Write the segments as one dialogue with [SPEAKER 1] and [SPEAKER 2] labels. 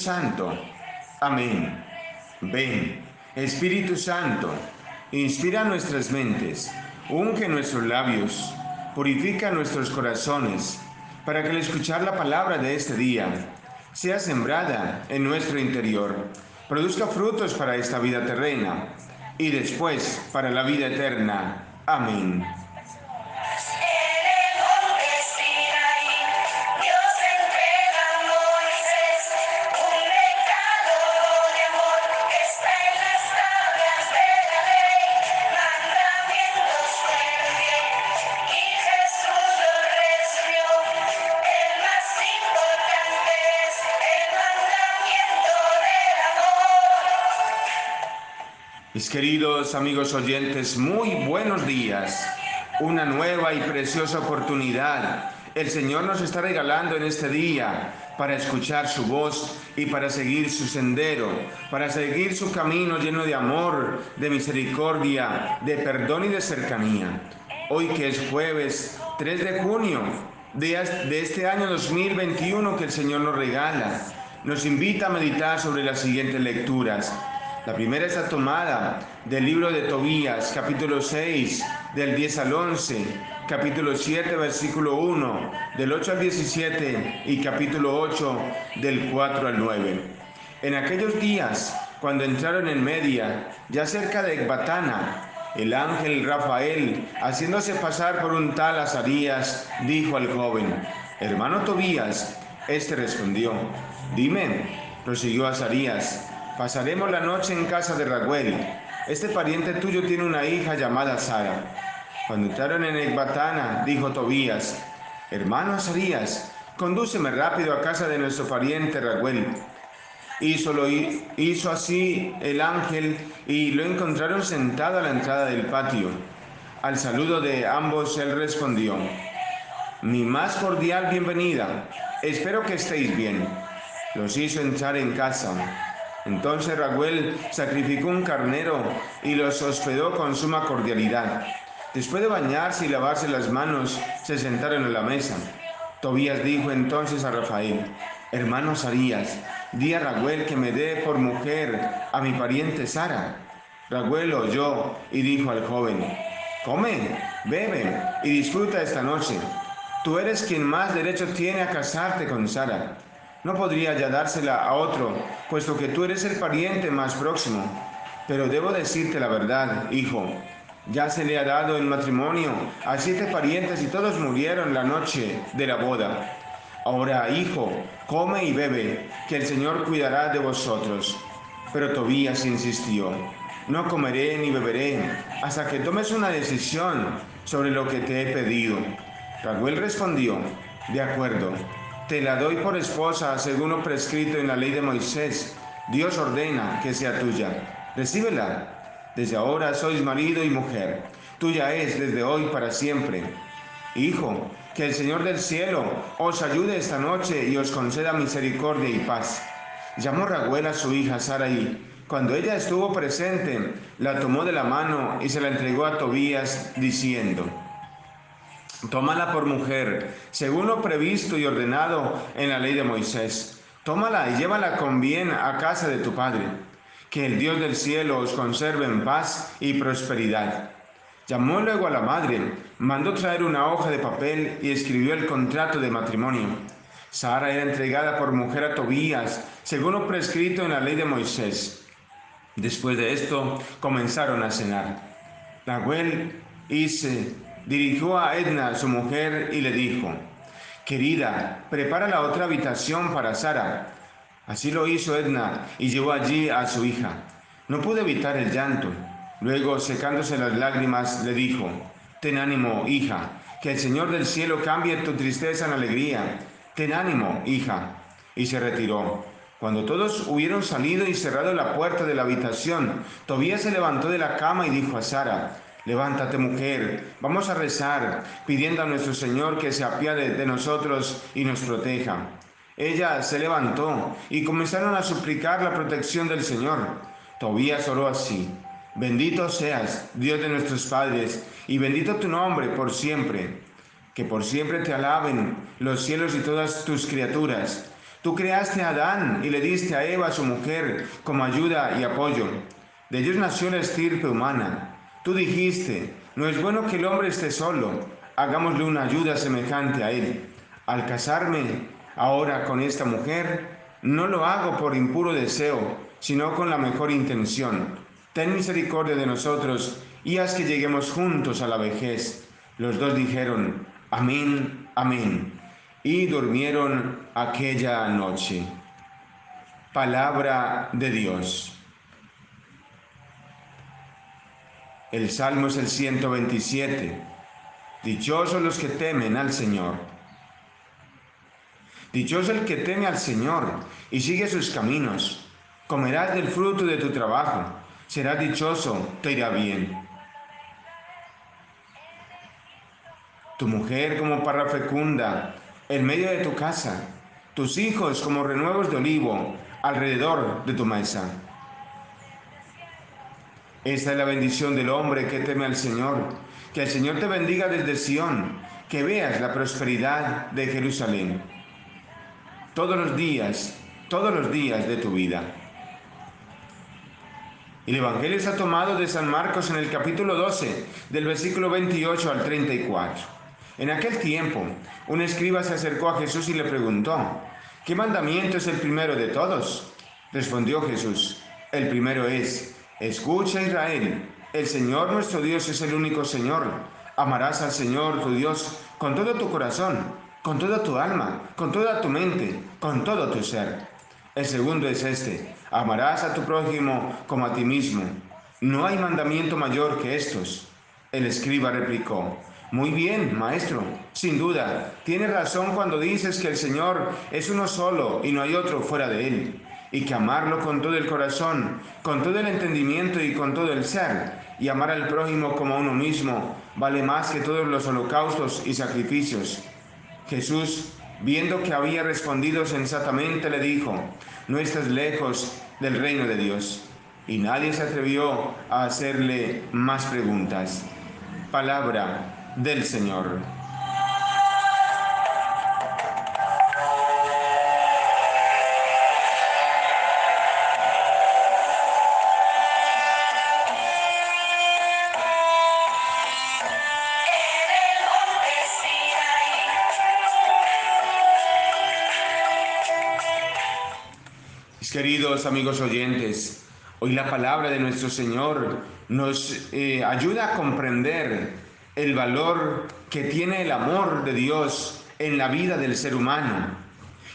[SPEAKER 1] Santo. Amén. Ven, Espíritu Santo, inspira nuestras mentes, unge nuestros labios, purifica nuestros corazones, para que al escuchar la palabra de este día sea sembrada en nuestro interior, produzca frutos para esta vida terrena y después para la vida eterna. Amén. Amigos oyentes, muy buenos días. Una nueva y preciosa oportunidad. El Señor nos está regalando en este día para escuchar su voz y para seguir su sendero, para seguir su camino lleno de amor, de misericordia, de perdón y de cercanía. Hoy que es jueves 3 de junio de este año 2021 que el Señor nos regala, nos invita a meditar sobre las siguientes lecturas. La primera está tomada del libro de Tobías, capítulo 6, del 10 al 11, capítulo 7, versículo 1, del 8 al 17 y capítulo 8, del 4 al 9. En aquellos días, cuando entraron en Media, ya cerca de Ecbatana, el ángel Rafael, haciéndose pasar por un tal Azarías, dijo al joven, hermano Tobías, este respondió, dime, prosiguió Azarías, Pasaremos la noche en casa de Raguel. Este pariente tuyo tiene una hija llamada Sara. Cuando entraron en Ecbatana, dijo Tobías, hermano Azarías, condúceme rápido a casa de nuestro pariente Raguel. Hizo, hizo así el ángel y lo encontraron sentado a la entrada del patio. Al saludo de ambos él respondió, mi más cordial bienvenida, espero que estéis bien. Los hizo entrar en casa. Entonces Raguel sacrificó un carnero y los hospedó con suma cordialidad. Después de bañarse y lavarse las manos, se sentaron en la mesa. Tobías dijo entonces a Rafael, hermano Sarías, di a Raguel que me dé por mujer a mi pariente Sara. Raguel oyó y dijo al joven, come, bebe y disfruta esta noche. Tú eres quien más derecho tiene a casarte con Sara no podría ya dársela a otro, puesto que tú eres el pariente más próximo. Pero debo decirte la verdad, hijo. Ya se le ha dado en matrimonio a siete parientes y todos murieron la noche de la boda. Ahora, hijo, come y bebe, que el Señor cuidará de vosotros. Pero Tobías insistió, no comeré ni beberé hasta que tomes una decisión sobre lo que te he pedido. Raguel respondió, de acuerdo, te la doy por esposa según lo prescrito en la ley de Moisés. Dios ordena que sea tuya. Recíbela. Desde ahora sois marido y mujer. Tuya es desde hoy para siempre. Hijo, que el Señor del cielo os ayude esta noche y os conceda misericordia y paz. Llamó Raguel a su hija Saraí. Cuando ella estuvo presente, la tomó de la mano y se la entregó a Tobías, diciendo, Tómala por mujer, según lo previsto y ordenado en la ley de Moisés. Tómala y llévala con bien a casa de tu padre. Que el Dios del cielo os conserve en paz y prosperidad. Llamó luego a la madre, mandó traer una hoja de papel y escribió el contrato de matrimonio. Sara era entregada por mujer a Tobías, según lo prescrito en la ley de Moisés. Después de esto, comenzaron a cenar. Nahuel hice dirigió a Edna, su mujer, y le dijo, Querida, prepara la otra habitación para Sara. Así lo hizo Edna y llevó allí a su hija. No pude evitar el llanto. Luego, secándose las lágrimas, le dijo, Ten ánimo, hija, que el Señor del cielo cambie tu tristeza en alegría. Ten ánimo, hija. Y se retiró. Cuando todos hubieron salido y cerrado la puerta de la habitación, Tobías se levantó de la cama y dijo a Sara, Levántate mujer, vamos a rezar pidiendo a nuestro Señor que se apiade de nosotros y nos proteja. Ella se levantó y comenzaron a suplicar la protección del Señor. Tobías oró así. Bendito seas, Dios de nuestros padres, y bendito tu nombre por siempre. que por siempre te alaben los cielos y todas tus criaturas. Tú creaste a Adán y le diste a Eva, su mujer, como ayuda y apoyo. De ellos nació la estirpe humana. Tú dijiste, no es bueno que el hombre esté solo, hagámosle una ayuda semejante a él. Al casarme ahora con esta mujer, no lo hago por impuro deseo, sino con la mejor intención. Ten misericordia de nosotros y haz que lleguemos juntos a la vejez. Los dos dijeron, amén, amén, y durmieron aquella noche. Palabra de Dios. El Salmo es el 127. Dichosos los que temen al Señor. Dichoso el que teme al Señor y sigue sus caminos. Comerás del fruto de tu trabajo. Serás dichoso, te irá bien. Tu mujer como parra fecunda en medio de tu casa. Tus hijos como renuevos de olivo alrededor de tu mesa. Esta es la bendición del hombre que teme al Señor. Que el Señor te bendiga desde Sión, que veas la prosperidad de Jerusalén. Todos los días, todos los días de tu vida. El Evangelio está tomado de San Marcos en el capítulo 12, del versículo 28 al 34. En aquel tiempo, un escriba se acercó a Jesús y le preguntó, ¿qué mandamiento es el primero de todos? Respondió Jesús, el primero es, Escucha Israel, el Señor nuestro Dios es el único Señor. Amarás al Señor tu Dios con todo tu corazón, con toda tu alma, con toda tu mente, con todo tu ser. El segundo es este, amarás a tu prójimo como a ti mismo. No hay mandamiento mayor que estos. El escriba replicó, muy bien, maestro, sin duda, tienes razón cuando dices que el Señor es uno solo y no hay otro fuera de él y que amarlo con todo el corazón, con todo el entendimiento y con todo el ser, y amar al prójimo como a uno mismo, vale más que todos los holocaustos y sacrificios. Jesús, viendo que había respondido sensatamente, le dijo, no estás lejos del reino de Dios. Y nadie se atrevió a hacerle más preguntas. Palabra del Señor. Amigos oyentes, hoy la palabra de nuestro Señor nos eh, ayuda a comprender el valor que tiene el amor de Dios en la vida del ser humano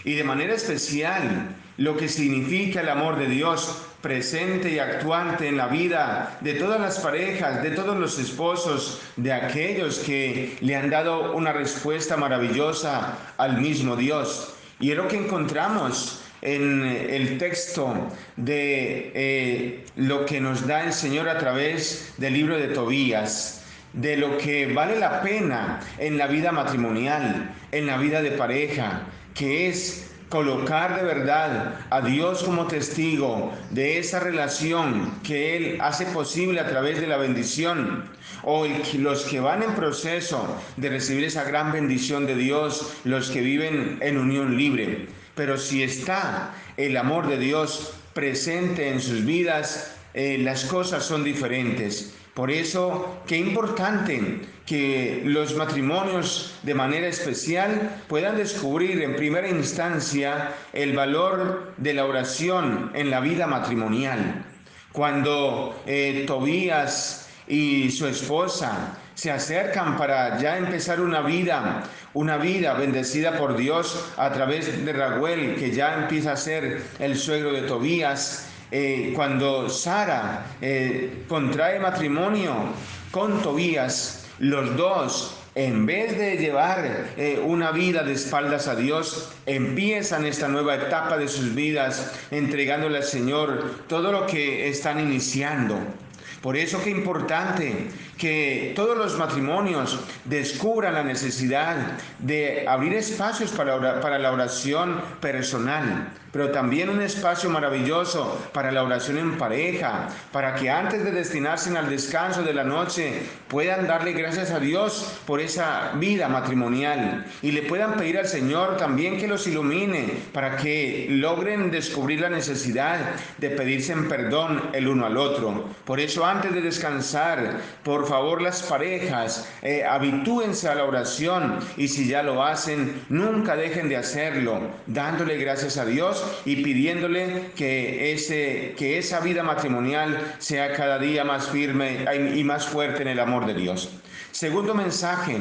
[SPEAKER 1] y de manera especial lo que significa el amor de Dios presente y actuante en la vida de todas las parejas, de todos los esposos, de aquellos que le han dado una respuesta maravillosa al mismo Dios. Y es lo que encontramos en el texto de eh, lo que nos da el Señor a través del libro de Tobías, de lo que vale la pena en la vida matrimonial, en la vida de pareja, que es colocar de verdad a Dios como testigo de esa relación que Él hace posible a través de la bendición, o los que van en proceso de recibir esa gran bendición de Dios, los que viven en unión libre. Pero si está el amor de Dios presente en sus vidas, eh, las cosas son diferentes. Por eso, qué importante que los matrimonios de manera especial puedan descubrir en primera instancia el valor de la oración en la vida matrimonial. Cuando eh, Tobías y su esposa se acercan para ya empezar una vida, una vida bendecida por Dios a través de Raguel, que ya empieza a ser el suegro de Tobías. Eh, cuando Sara eh, contrae matrimonio con Tobías, los dos en vez de llevar eh, una vida de espaldas a Dios, empiezan esta nueva etapa de sus vidas entregándole al Señor todo lo que están iniciando. Por eso qué importante que todos los matrimonios descubran la necesidad de abrir espacios para, para la oración personal, pero también un espacio maravilloso para la oración en pareja, para que antes de destinarse al descanso de la noche puedan darle gracias a Dios por esa vida matrimonial y le puedan pedir al Señor también que los ilumine para que logren descubrir la necesidad de pedirse en perdón el uno al otro. Por eso antes de descansar, favor las parejas, eh, habitúense a la oración y si ya lo hacen, nunca dejen de hacerlo, dándole gracias a Dios y pidiéndole que, ese, que esa vida matrimonial sea cada día más firme y más fuerte en el amor de Dios. Segundo mensaje,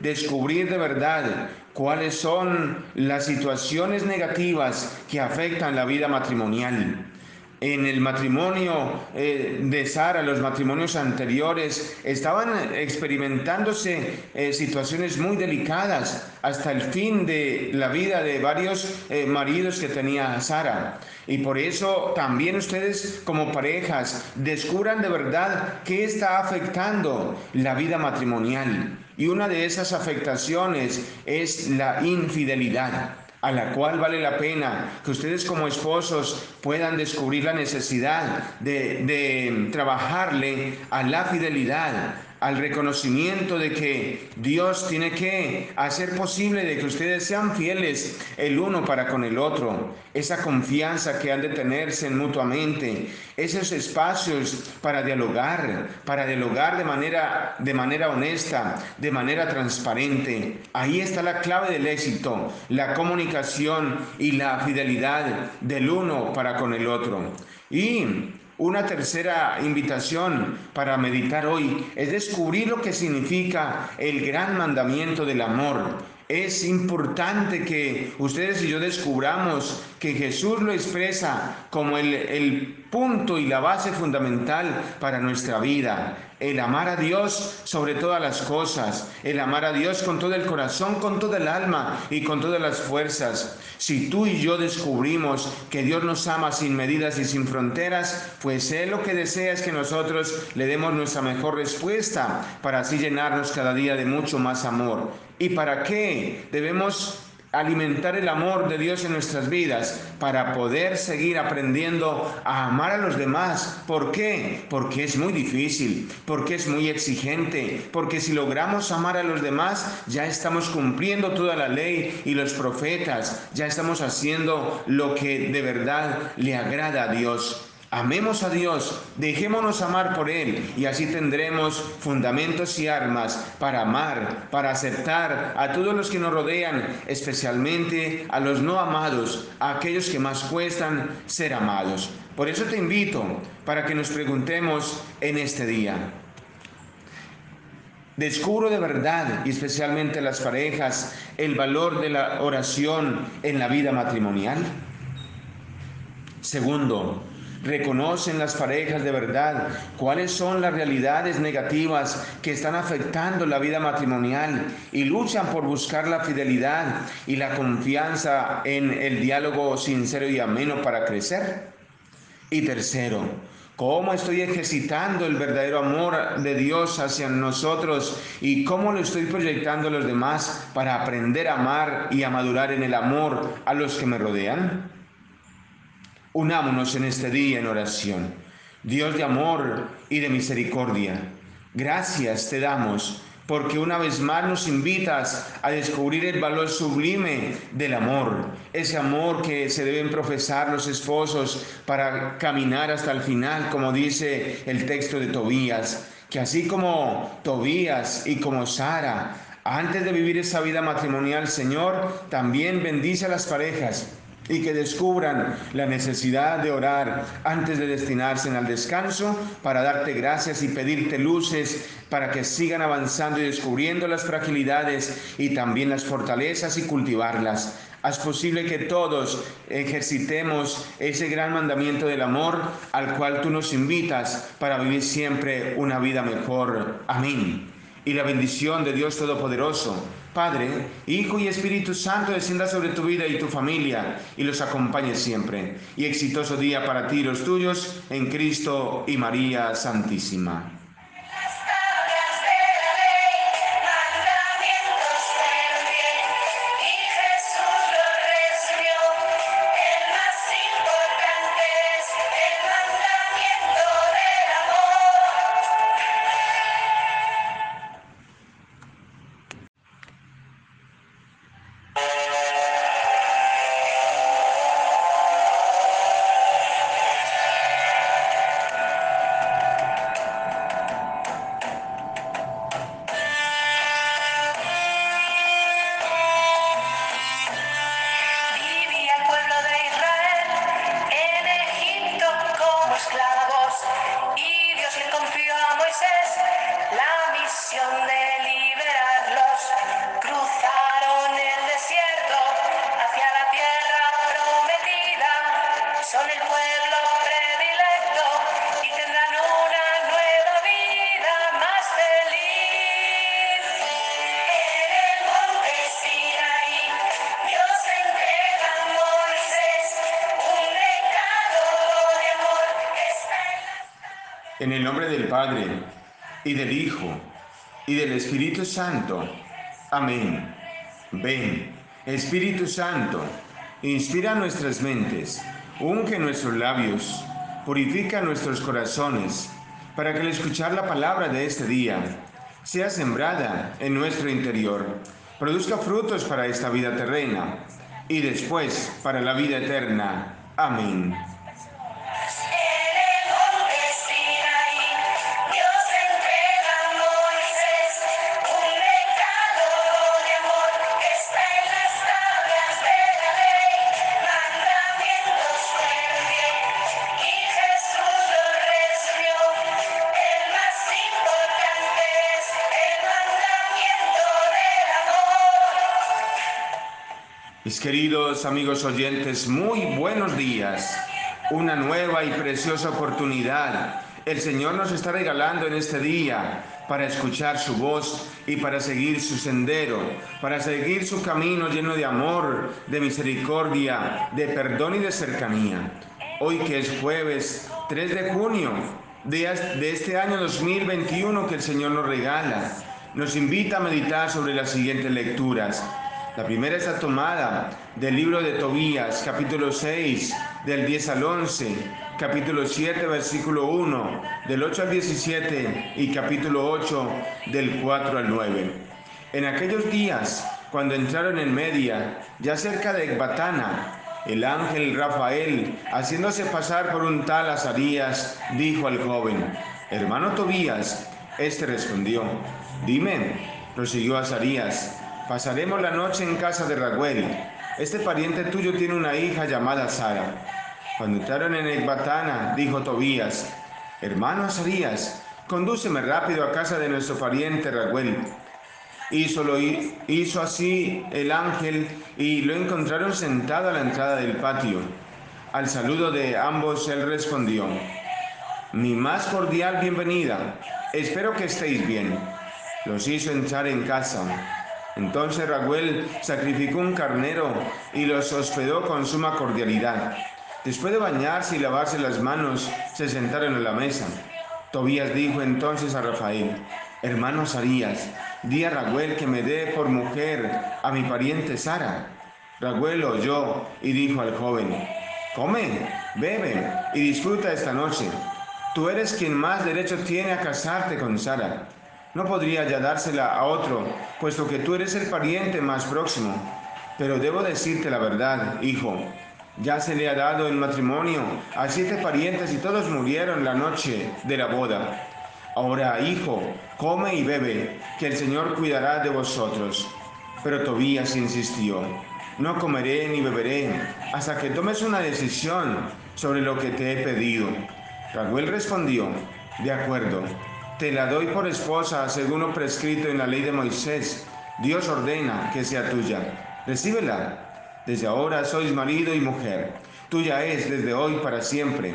[SPEAKER 1] descubrir de verdad cuáles son las situaciones negativas que afectan la vida matrimonial en el matrimonio eh, de Sara, los matrimonios anteriores, estaban experimentándose eh, situaciones muy delicadas hasta el fin de la vida de varios eh, maridos que tenía Sara. Y por eso también ustedes como parejas descubran de verdad qué está afectando la vida matrimonial. Y una de esas afectaciones es la infidelidad a la cual vale la pena que ustedes como esposos puedan descubrir la necesidad de, de trabajarle a la fidelidad, al reconocimiento de que Dios tiene que hacer posible de que ustedes sean fieles el uno para con el otro, esa confianza que han de tenerse mutuamente, esos espacios para dialogar, para dialogar de manera, de manera honesta, de manera transparente. Ahí está la clave del éxito, la comunicación y la fidelidad del uno para con el otro. Y una tercera invitación para meditar hoy es descubrir lo que significa el gran mandamiento del amor. Es importante que ustedes y yo descubramos que Jesús lo expresa como el, el punto y la base fundamental para nuestra vida. El amar a Dios sobre todas las cosas, el amar a Dios con todo el corazón, con toda el alma y con todas las fuerzas. Si tú y yo descubrimos que Dios nos ama sin medidas y sin fronteras, pues Él lo que desea es que nosotros le demos nuestra mejor respuesta para así llenarnos cada día de mucho más amor. ¿Y para qué? Debemos alimentar el amor de Dios en nuestras vidas para poder seguir aprendiendo a amar a los demás. ¿Por qué? Porque es muy difícil, porque es muy exigente, porque si logramos amar a los demás ya estamos cumpliendo toda la ley y los profetas, ya estamos haciendo lo que de verdad le agrada a Dios. Amemos a Dios, dejémonos amar por Él y así tendremos fundamentos y armas para amar, para aceptar a todos los que nos rodean, especialmente a los no amados, a aquellos que más cuestan ser amados. Por eso te invito para que nos preguntemos en este día. Descubro de verdad, y especialmente las parejas, el valor de la oración en la vida matrimonial. Segundo, reconocen las parejas de verdad cuáles son las realidades negativas que están afectando la vida matrimonial y luchan por buscar la fidelidad y la confianza en el diálogo sincero y ameno para crecer. Y tercero, cómo estoy ejercitando el verdadero amor de Dios hacia nosotros y cómo lo estoy proyectando a los demás para aprender a amar y a madurar en el amor a los que me rodean. Unámonos en este día en oración. Dios de amor y de misericordia, gracias te damos porque una vez más nos invitas a descubrir el valor sublime del amor, ese amor que se deben profesar los esposos para caminar hasta el final, como dice el texto de Tobías, que así como Tobías y como Sara, antes de vivir esa vida matrimonial, Señor, también bendice a las parejas y que descubran la necesidad de orar antes de destinarse al descanso para darte gracias y pedirte luces para que sigan avanzando y descubriendo las fragilidades y también las fortalezas y cultivarlas. Haz posible que todos ejercitemos ese gran mandamiento del amor al cual tú nos invitas para vivir siempre una vida mejor. Amén. Y la bendición de Dios Todopoderoso, Padre, Hijo y Espíritu Santo descienda sobre tu vida y tu familia y los acompañe siempre. Y exitoso día para ti y los tuyos en Cristo y María Santísima. El nombre del Padre, y del Hijo, y del Espíritu Santo. Amén. Ven, Espíritu Santo, inspira nuestras mentes, unge nuestros labios, purifica nuestros corazones, para que al escuchar la palabra de este día sea sembrada en nuestro interior, produzca frutos para esta vida terrena y después para la vida eterna. Amén. Queridos amigos oyentes, muy buenos días. Una nueva y preciosa oportunidad. El Señor nos está regalando en este día para escuchar su voz y para seguir su sendero, para seguir su camino lleno de amor, de misericordia, de perdón y de cercanía. Hoy que es jueves 3 de junio de este año 2021 que el Señor nos regala, nos invita a meditar sobre las siguientes lecturas. La primera está tomada del libro de Tobías, capítulo 6, del 10 al 11, capítulo 7, versículo 1, del 8 al 17 y capítulo 8, del 4 al 9. En aquellos días, cuando entraron en Media, ya cerca de Ecbatana, el ángel Rafael, haciéndose pasar por un tal Azarías, dijo al joven, hermano Tobías, este respondió, dime, prosiguió Azarías, Pasaremos la noche en casa de Raguel. Este pariente tuyo tiene una hija llamada Sara. Cuando entraron en Ecbatana, dijo Tobías, hermano Azarías, condúceme rápido a casa de nuestro pariente Raguel. Hizo, hizo así el ángel y lo encontraron sentado a la entrada del patio. Al saludo de ambos él respondió, mi más cordial bienvenida, espero que estéis bien. Los hizo entrar en casa entonces Raguel sacrificó un carnero y los hospedó con suma cordialidad. Después de bañarse y lavarse las manos, se sentaron a la mesa. Tobías dijo entonces a Rafael, hermano Sarías, di a Raguel que me dé por mujer a mi pariente Sara. Raguel oyó y dijo al joven, come, bebe y disfruta esta noche. Tú eres quien más derecho tiene a casarte con Sara no podría ya dársela a otro, puesto que tú eres el pariente más próximo. Pero debo decirte la verdad, hijo. Ya se le ha dado el matrimonio a siete parientes y todos murieron la noche de la boda. Ahora, hijo, come y bebe, que el Señor cuidará de vosotros. Pero Tobías insistió, no comeré ni beberé hasta que tomes una decisión sobre lo que te he pedido. Raguel respondió, de acuerdo, te la doy por esposa según lo prescrito en la ley de Moisés. Dios ordena que sea tuya. Recíbela. Desde ahora sois marido y mujer. Tuya es desde hoy para siempre.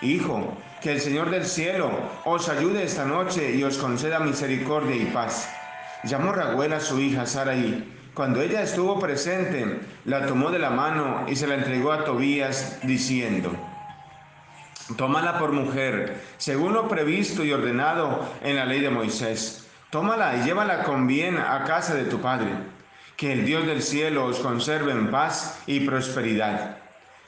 [SPEAKER 1] Hijo, que el Señor del cielo os ayude esta noche y os conceda misericordia y paz. Llamó Raguel a su hija Saraí. Cuando ella estuvo presente, la tomó de la mano y se la entregó a Tobías, diciendo, Tómala por mujer, según lo previsto y ordenado en la ley de Moisés. Tómala y llévala con bien a casa de tu padre. Que el Dios del cielo os conserve en paz y prosperidad.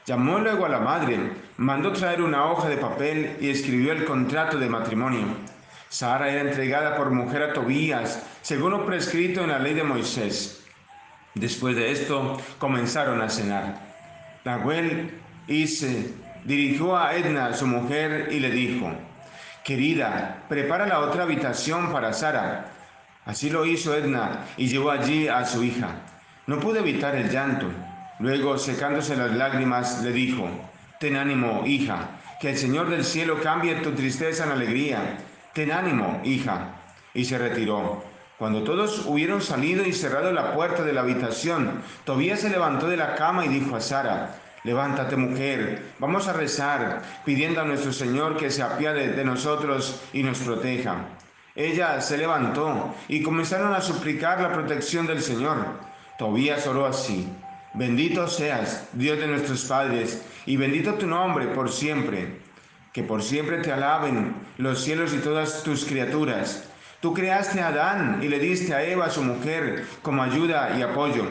[SPEAKER 1] Llamó luego a la madre, mandó traer una hoja de papel y escribió el contrato de matrimonio. Sara era entregada por mujer a Tobías, según lo prescrito en la ley de Moisés. Después de esto comenzaron a cenar. Nahuel hice dirigió a Edna, su mujer, y le dijo, Querida, prepara la otra habitación para Sara. Así lo hizo Edna y llevó allí a su hija. No pude evitar el llanto. Luego, secándose las lágrimas, le dijo, Ten ánimo, hija, que el Señor del cielo cambie tu tristeza en alegría. Ten ánimo, hija. Y se retiró. Cuando todos hubieron salido y cerrado la puerta de la habitación, Tobías se levantó de la cama y dijo a Sara, Levántate mujer, vamos a rezar pidiendo a nuestro Señor que se apiade de nosotros y nos proteja. Ella se levantó y comenzaron a suplicar la protección del Señor. Tobías oró así. Bendito seas, Dios de nuestros padres, y bendito tu nombre por siempre. que por siempre te alaben los cielos y todas tus criaturas. Tú creaste a Adán y le diste a Eva, su mujer, como ayuda y apoyo.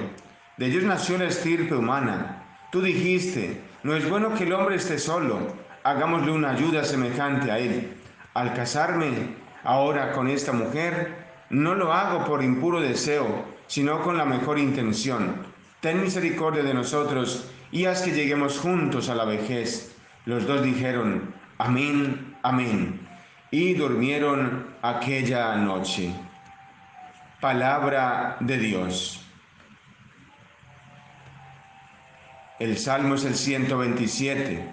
[SPEAKER 1] De ellos nació la estirpe humana. Tú dijiste, no es bueno que el hombre esté solo, hagámosle una ayuda semejante a él. Al casarme ahora con esta mujer, no lo hago por impuro deseo, sino con la mejor intención. Ten misericordia de nosotros y haz que lleguemos juntos a la vejez. Los dos dijeron, amén, amén, y durmieron aquella noche. Palabra de Dios. El Salmo es el 127.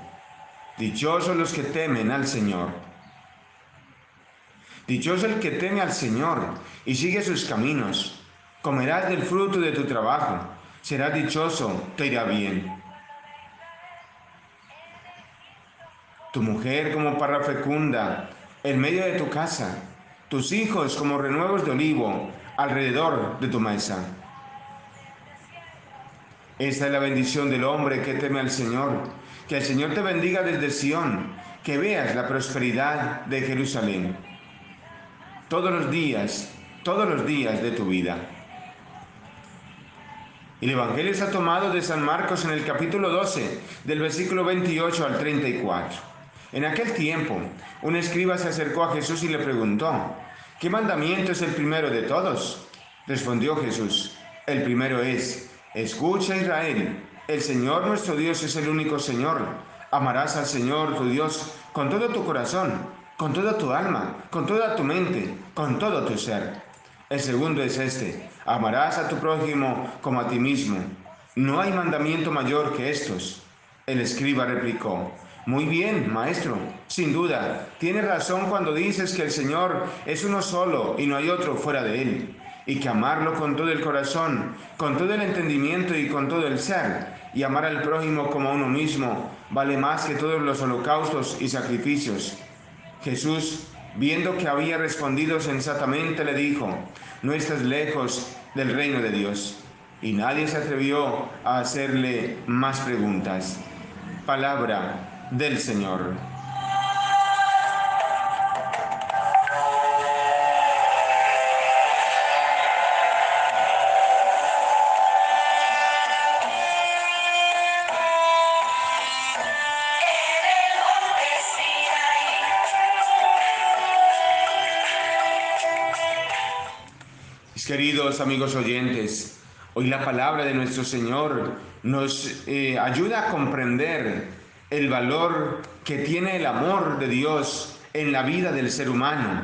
[SPEAKER 1] Dichosos los que temen al Señor. Dichoso el que teme al Señor y sigue sus caminos. Comerás del fruto de tu trabajo. Serás dichoso, te irá bien. Tu mujer como parra fecunda en medio de tu casa. Tus hijos como renuevos de olivo alrededor de tu mesa. Esta es la bendición del hombre que teme al Señor. Que el Señor te bendiga desde Sión, que veas la prosperidad de Jerusalén. Todos los días, todos los días de tu vida. El Evangelio está tomado de San Marcos en el capítulo 12, del versículo 28 al 34. En aquel tiempo, un escriba se acercó a Jesús y le preguntó, ¿qué mandamiento es el primero de todos? Respondió Jesús, el primero es, Escucha Israel, el Señor nuestro Dios es el único Señor. Amarás al Señor tu Dios con todo tu corazón, con toda tu alma, con toda tu mente, con todo tu ser. El segundo es este, amarás a tu prójimo como a ti mismo. No hay mandamiento mayor que estos. El escriba replicó, muy bien, maestro, sin duda, tienes razón cuando dices que el Señor es uno solo y no hay otro fuera de él y que amarlo con todo el corazón, con todo el entendimiento y con todo el ser, y amar al prójimo como a uno mismo, vale más que todos los holocaustos y sacrificios. Jesús, viendo que había respondido sensatamente, le dijo, no estás lejos del reino de Dios. Y nadie se atrevió a hacerle más preguntas. Palabra del Señor. Amigos oyentes, hoy la palabra de nuestro Señor nos eh, ayuda a comprender el valor que tiene el amor de Dios en la vida del ser humano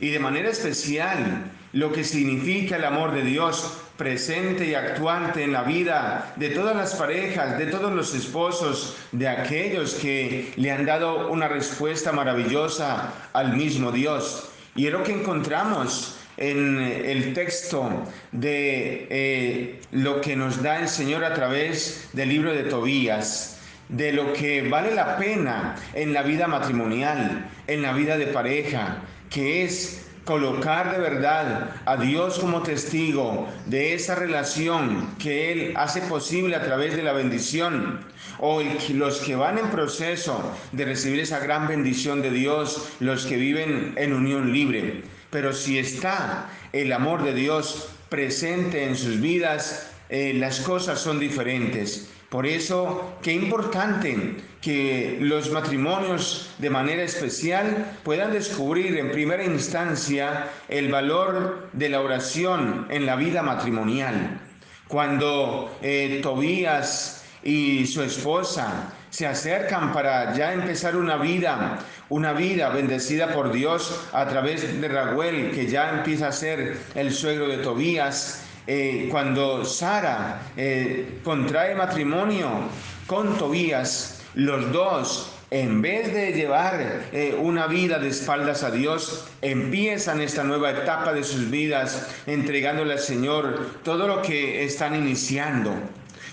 [SPEAKER 1] y de manera especial lo que significa el amor de Dios presente y actuante en la vida de todas las parejas, de todos los esposos, de aquellos que le han dado una respuesta maravillosa al mismo Dios. Y es lo que encontramos en el texto de eh, lo que nos da el Señor a través del libro de Tobías, de lo que vale la pena en la vida matrimonial, en la vida de pareja, que es colocar de verdad a Dios como testigo de esa relación que Él hace posible a través de la bendición, o los que van en proceso de recibir esa gran bendición de Dios, los que viven en unión libre. Pero si está el amor de Dios presente en sus vidas, eh, las cosas son diferentes. Por eso, qué importante que los matrimonios de manera especial puedan descubrir en primera instancia el valor de la oración en la vida matrimonial. Cuando eh, Tobías y su esposa se acercan para ya empezar una vida, una vida bendecida por Dios a través de Raguel, que ya empieza a ser el suegro de Tobías. Eh, cuando Sara eh, contrae matrimonio con Tobías, los dos en vez de llevar eh, una vida de espaldas a Dios, empiezan esta nueva etapa de sus vidas entregándole al Señor todo lo que están iniciando.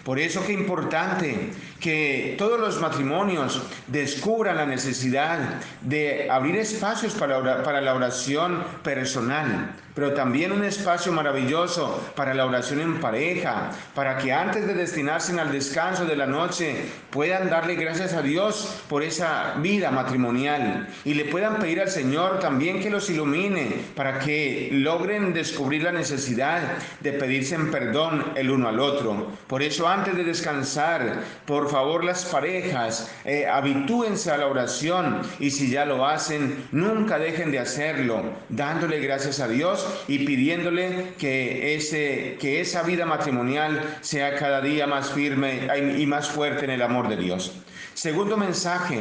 [SPEAKER 1] Por eso que importante que todos los matrimonios descubran la necesidad de abrir espacios para, para la oración personal, pero también un espacio maravilloso para la oración en pareja, para que antes de destinarse al descanso de la noche puedan darle gracias a Dios por esa vida matrimonial y le puedan pedir al Señor también que los ilumine para que logren descubrir la necesidad de pedirse en perdón el uno al otro. Por eso antes de descansar, por favor las parejas, eh, habitúense a la oración y si ya lo hacen, nunca dejen de hacerlo, dándole gracias a Dios y pidiéndole que, ese, que esa vida matrimonial sea cada día más firme y más fuerte en el amor de Dios. Segundo mensaje,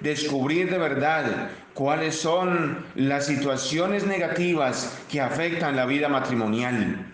[SPEAKER 1] descubrir de verdad cuáles son las situaciones negativas que afectan la vida matrimonial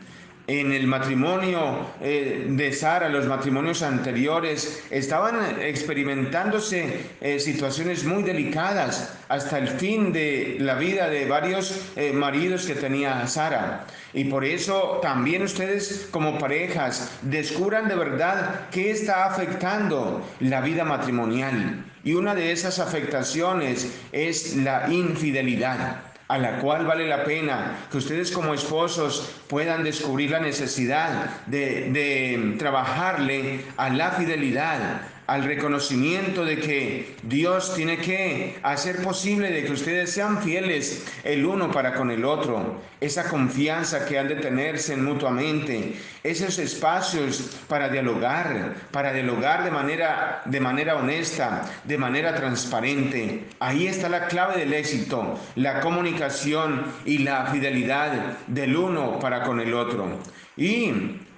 [SPEAKER 1] en el matrimonio eh, de Sara, los matrimonios anteriores, estaban experimentándose eh, situaciones muy delicadas hasta el fin de la vida de varios eh, maridos que tenía Sara. Y por eso también ustedes como parejas descubran de verdad qué está afectando la vida matrimonial. Y una de esas afectaciones es la infidelidad a la cual vale la pena que ustedes como esposos puedan descubrir la necesidad de, de trabajarle a la fidelidad, al reconocimiento de que Dios tiene que hacer posible de que ustedes sean fieles el uno para con el otro, esa confianza que han de tenerse mutuamente, esos espacios para dialogar, para dialogar de manera, de manera honesta, de manera transparente. Ahí está la clave del éxito, la comunicación y la fidelidad del uno para con el otro. Y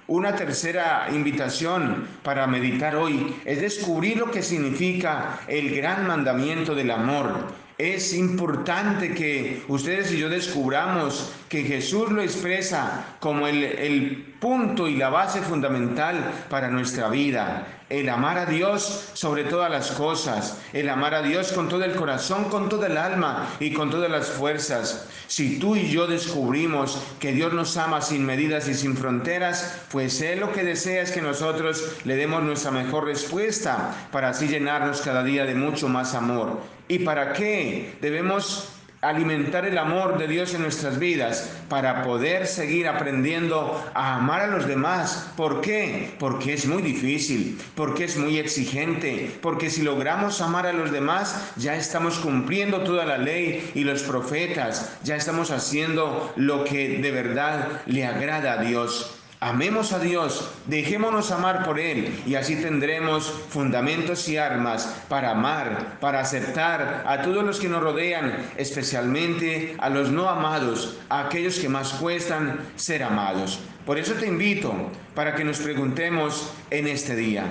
[SPEAKER 1] una tercera invitación para meditar hoy es descubrir lo que significa el gran mandamiento del amor. Es importante que ustedes y yo descubramos que Jesús lo expresa como el, el punto y la base fundamental para nuestra vida. El amar a Dios sobre todas las cosas, el amar a Dios con todo el corazón, con toda el alma y con todas las fuerzas. Si tú y yo descubrimos que Dios nos ama sin medidas y sin fronteras, pues Él lo que desea es que nosotros le demos nuestra mejor respuesta para así llenarnos cada día de mucho más amor. ¿Y para qué? Debemos alimentar el amor de Dios en nuestras vidas para poder seguir aprendiendo a amar a los demás. ¿Por qué? Porque es muy difícil, porque es muy exigente, porque si logramos amar a los demás ya estamos cumpliendo toda la ley y los profetas, ya estamos haciendo lo que de verdad le agrada a Dios. Amemos a Dios, dejémonos amar por Él y así tendremos fundamentos y armas para amar, para aceptar a todos los que nos rodean, especialmente a los no amados, a aquellos que más cuestan ser amados. Por eso te invito para que nos preguntemos en este día.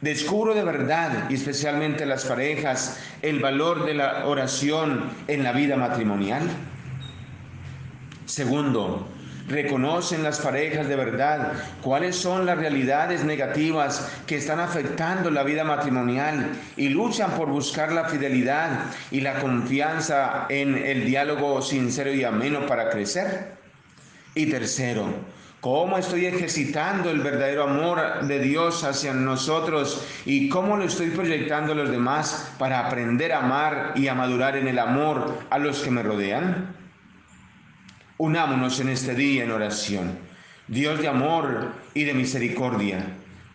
[SPEAKER 1] Descubro de verdad, y especialmente las parejas, el valor de la oración en la vida matrimonial. Segundo, reconocen las parejas de verdad cuáles son las realidades negativas que están afectando la vida matrimonial y luchan por buscar la fidelidad y la confianza en el diálogo sincero y ameno para crecer. Y tercero, cómo estoy ejercitando el verdadero amor de Dios hacia nosotros y cómo lo estoy proyectando a los demás para aprender a amar y a madurar en el amor a los que me rodean. Unámonos en este día en oración. Dios de amor y de misericordia,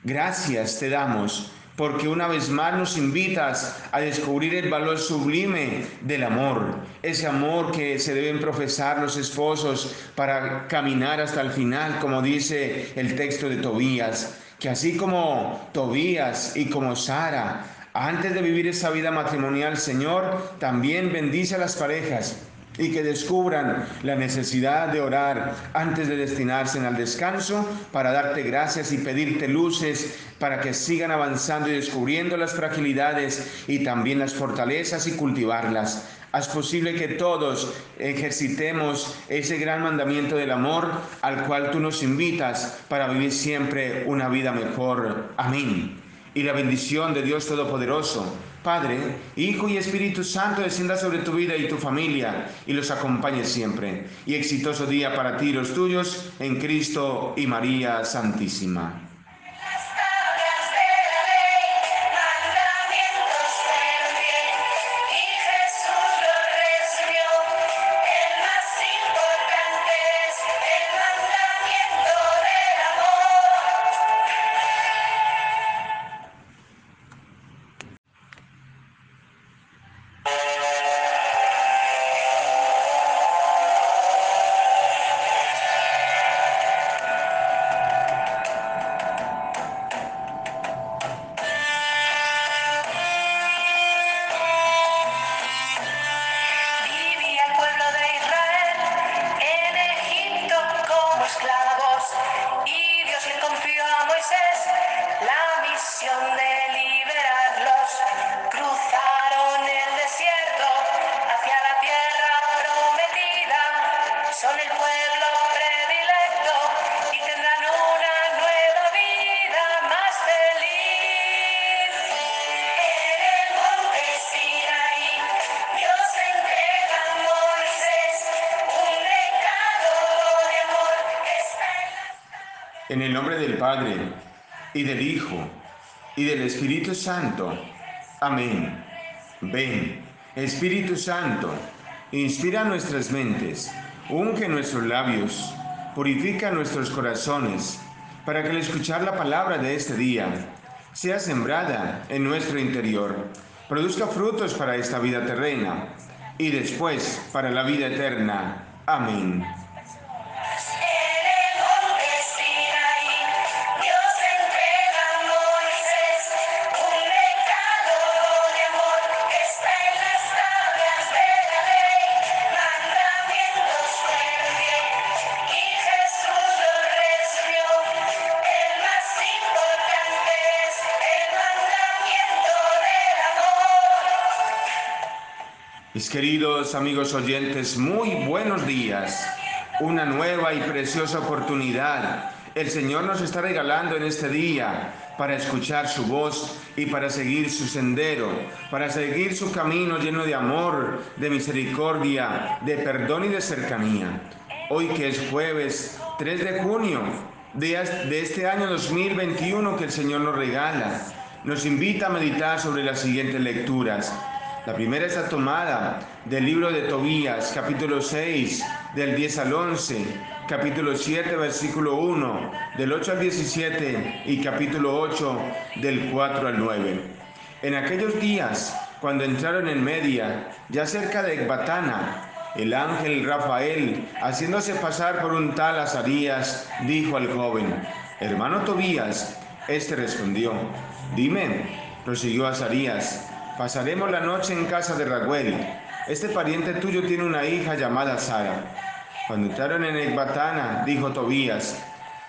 [SPEAKER 1] gracias te damos porque una vez más nos invitas a descubrir el valor sublime del amor, ese amor que se deben profesar los esposos para caminar hasta el final, como dice el texto de Tobías, que así como Tobías y como Sara, antes de vivir esa vida matrimonial, Señor, también bendice a las parejas y que descubran la necesidad de orar antes de destinarse al descanso para darte gracias y pedirte luces para que sigan avanzando y descubriendo las fragilidades y también las fortalezas y cultivarlas. Haz posible que todos ejercitemos ese gran mandamiento del amor al cual tú nos invitas para vivir siempre una vida mejor. Amén. y la bendición de Dios Todopoderoso, Padre, Hijo y Espíritu Santo descienda sobre tu vida y tu familia y los acompañe siempre. Y exitoso día para ti y los tuyos en Cristo y María Santísima. Y del Hijo, y del Espíritu Santo. Amén. Ven, Espíritu Santo, inspira nuestras mentes, unge nuestros labios, purifica nuestros corazones, para que al escuchar la palabra de este día sea sembrada en nuestro interior, produzca frutos para esta vida terrena y después para la vida eterna. Amén. Queridos amigos oyentes, muy buenos días. Una nueva y preciosa oportunidad. El Señor nos está regalando en este día para escuchar su voz y para seguir su sendero, para seguir su camino lleno de amor, de misericordia, de perdón y de cercanía. Hoy que es jueves 3 de junio de este año 2021 que el Señor nos regala, nos invita a meditar sobre las siguientes lecturas. La primera está tomada del libro de Tobías, capítulo 6, del 10 al 11, capítulo 7, versículo 1, del 8 al 17 y capítulo 8, del 4 al 9. En aquellos días, cuando entraron en Media, ya cerca de Ecbatana, el ángel Rafael, haciéndose pasar por un tal Azarías, dijo al joven, hermano Tobías, este respondió, dime, prosiguió Azarías, Pasaremos la noche en casa de Raguel. Este pariente tuyo tiene una hija llamada Sara. Cuando entraron en Ecbatana, dijo Tobías,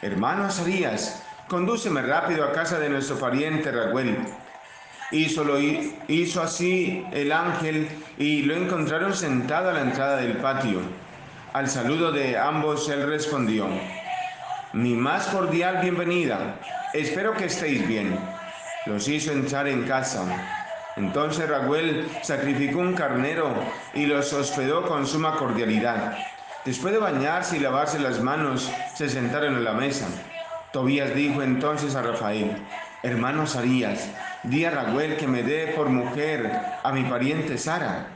[SPEAKER 1] hermano Azarías, condúceme rápido a casa de nuestro pariente Raguel. Hizo, hizo así el ángel y lo encontraron sentado a la entrada del patio. Al saludo de ambos él respondió, mi más cordial bienvenida, espero que estéis bien. Los hizo entrar en casa. Entonces Raguel sacrificó un carnero y los hospedó con suma cordialidad. Después de bañarse y lavarse las manos, se sentaron en la mesa. Tobías dijo entonces a Rafael, hermano Sarías, di a Raguel que me dé por mujer a mi pariente Sara.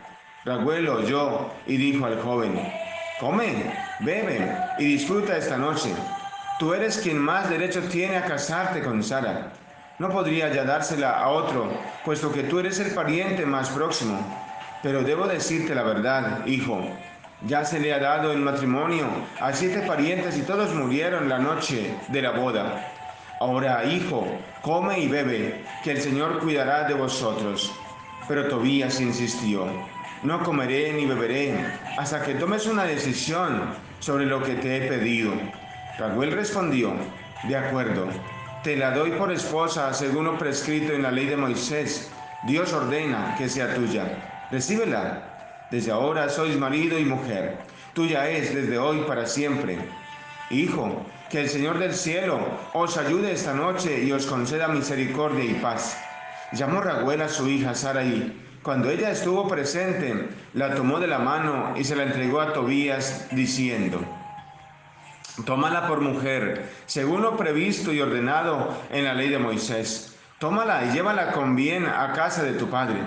[SPEAKER 1] Raguel oyó y dijo al joven, come, bebe y disfruta esta noche. Tú eres quien más derecho tiene a casarte con Sara no podría ya dársela a otro, puesto que tú eres el pariente más próximo. Pero debo decirte la verdad, hijo, ya se le ha dado en matrimonio a siete parientes y todos murieron la noche de la boda. Ahora, hijo, come y bebe, que el Señor cuidará de vosotros. Pero Tobías insistió, no comeré ni beberé hasta que tomes una decisión sobre lo que te he pedido. Raguel respondió, de acuerdo, te la doy por esposa según lo prescrito en la ley de Moisés. Dios ordena que sea tuya. Recíbela. Desde ahora sois marido y mujer. Tuya es desde hoy para siempre. Hijo, que el Señor del cielo os ayude esta noche y os conceda misericordia y paz. Llamó Raguel a su hija Sara y cuando ella estuvo presente, la tomó de la mano y se la entregó a Tobías, diciendo, Tómala por mujer, según lo previsto y ordenado en la ley de Moisés. Tómala y llévala con bien a casa de tu padre.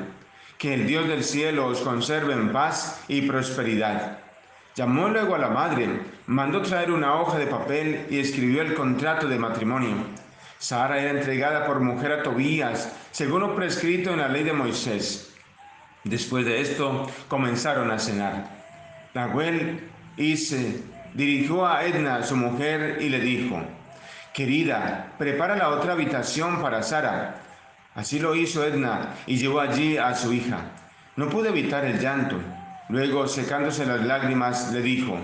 [SPEAKER 1] Que el Dios del cielo os conserve en paz y prosperidad. Llamó luego a la madre, mandó traer una hoja de papel y escribió el contrato de matrimonio. Sara era entregada por mujer a Tobías, según lo prescrito en la ley de Moisés. Después de esto comenzaron a cenar. Nahuel y se dirigió a Edna, su mujer, y le dijo, Querida, prepara la otra habitación para Sara. Así lo hizo Edna y llevó allí a su hija. No pude evitar el llanto. Luego, secándose las lágrimas, le dijo,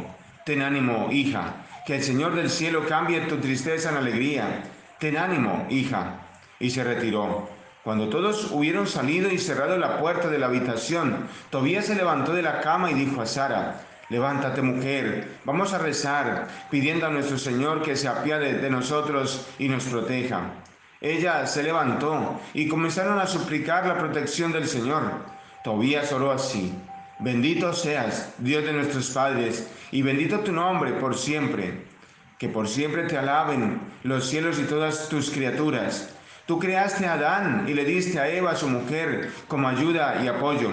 [SPEAKER 1] Ten ánimo, hija, que el Señor del cielo cambie tu tristeza en alegría Ten ánimo, hija. Y se retiró. Cuando todos hubieron salido y cerrado la puerta de la habitación, Tobías se levantó de la cama y dijo a Sara, Levántate mujer, vamos a rezar, pidiendo a nuestro Señor que se apiade de nosotros y nos proteja. Ella se levantó y comenzaron a suplicar la protección del Señor. Tobías oró así, Bendito seas, Dios de nuestros padres, y bendito tu nombre por siempre que por siempre te alaben los cielos y todas tus criaturas. Tú creaste a Adán y le diste a Eva, su mujer, como ayuda y apoyo.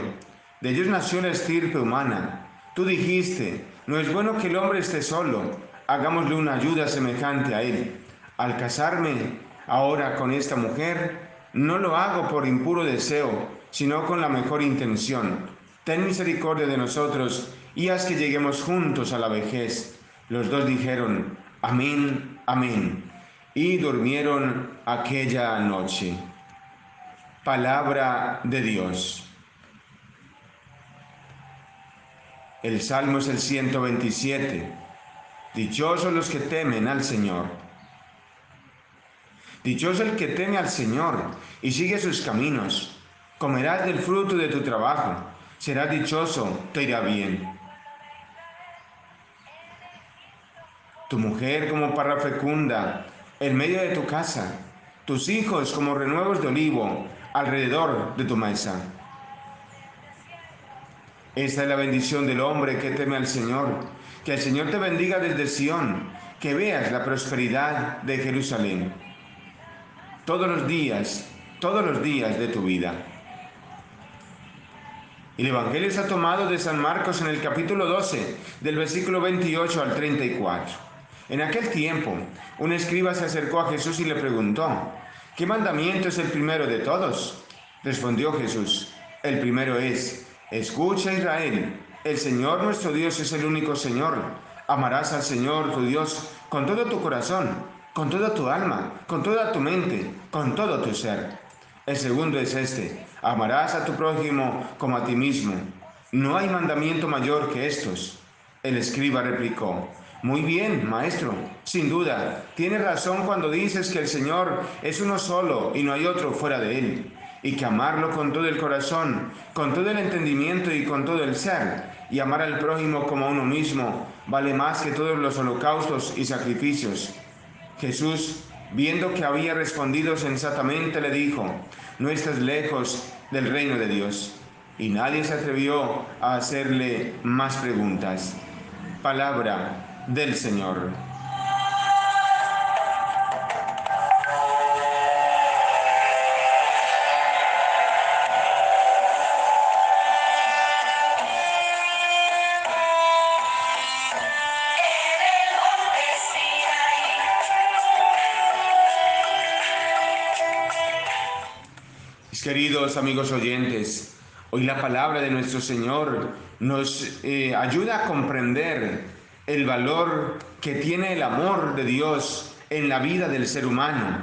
[SPEAKER 1] De ellos nació la estirpe humana. Tú dijiste, no es bueno que el hombre esté solo, hagámosle una ayuda semejante a él. Al casarme ahora con esta mujer, no lo hago por impuro deseo, sino con la mejor intención. Ten misericordia de nosotros y haz que lleguemos juntos a la vejez. Los dos dijeron, Amén, amén. Y durmieron aquella noche. Palabra de Dios. El Salmo es el 127. Dichosos los que temen al Señor. Dichoso el que teme al Señor y sigue sus caminos. Comerás del fruto de tu trabajo. Serás dichoso, te irá bien. tu mujer como parra fecunda en medio de tu casa, tus hijos como renuevos de olivo alrededor de tu mesa. Esta es la bendición del hombre que teme al Señor. Que el Señor te bendiga desde Sión, que veas la prosperidad de Jerusalén. Todos los días, todos los días de tu vida. El Evangelio está tomado de San Marcos en el capítulo 12, del versículo 28 al 34. En aquel tiempo, un escriba se acercó a Jesús y le preguntó, ¿qué mandamiento es el primero de todos? Respondió Jesús, el primero es, escucha Israel, el Señor nuestro Dios es el único Señor. Amarás al Señor tu Dios con todo tu corazón, con toda tu alma, con toda tu mente, con todo tu ser. El segundo es este, amarás a tu prójimo como a ti mismo. No hay mandamiento mayor que estos. El escriba replicó, muy bien, maestro, sin duda, tienes razón cuando dices que el Señor es uno solo y no hay otro fuera de Él, y que amarlo con todo el corazón, con todo el entendimiento y con todo el ser, y amar al prójimo como a uno mismo, vale más que todos los holocaustos y sacrificios. Jesús, viendo que había respondido sensatamente, le dijo, no estás lejos del reino de Dios. Y nadie se atrevió a hacerle más preguntas. Palabra del Señor. Queridos amigos oyentes, hoy la palabra de nuestro Señor nos eh, ayuda a comprender el valor que tiene el amor de Dios en la vida del ser humano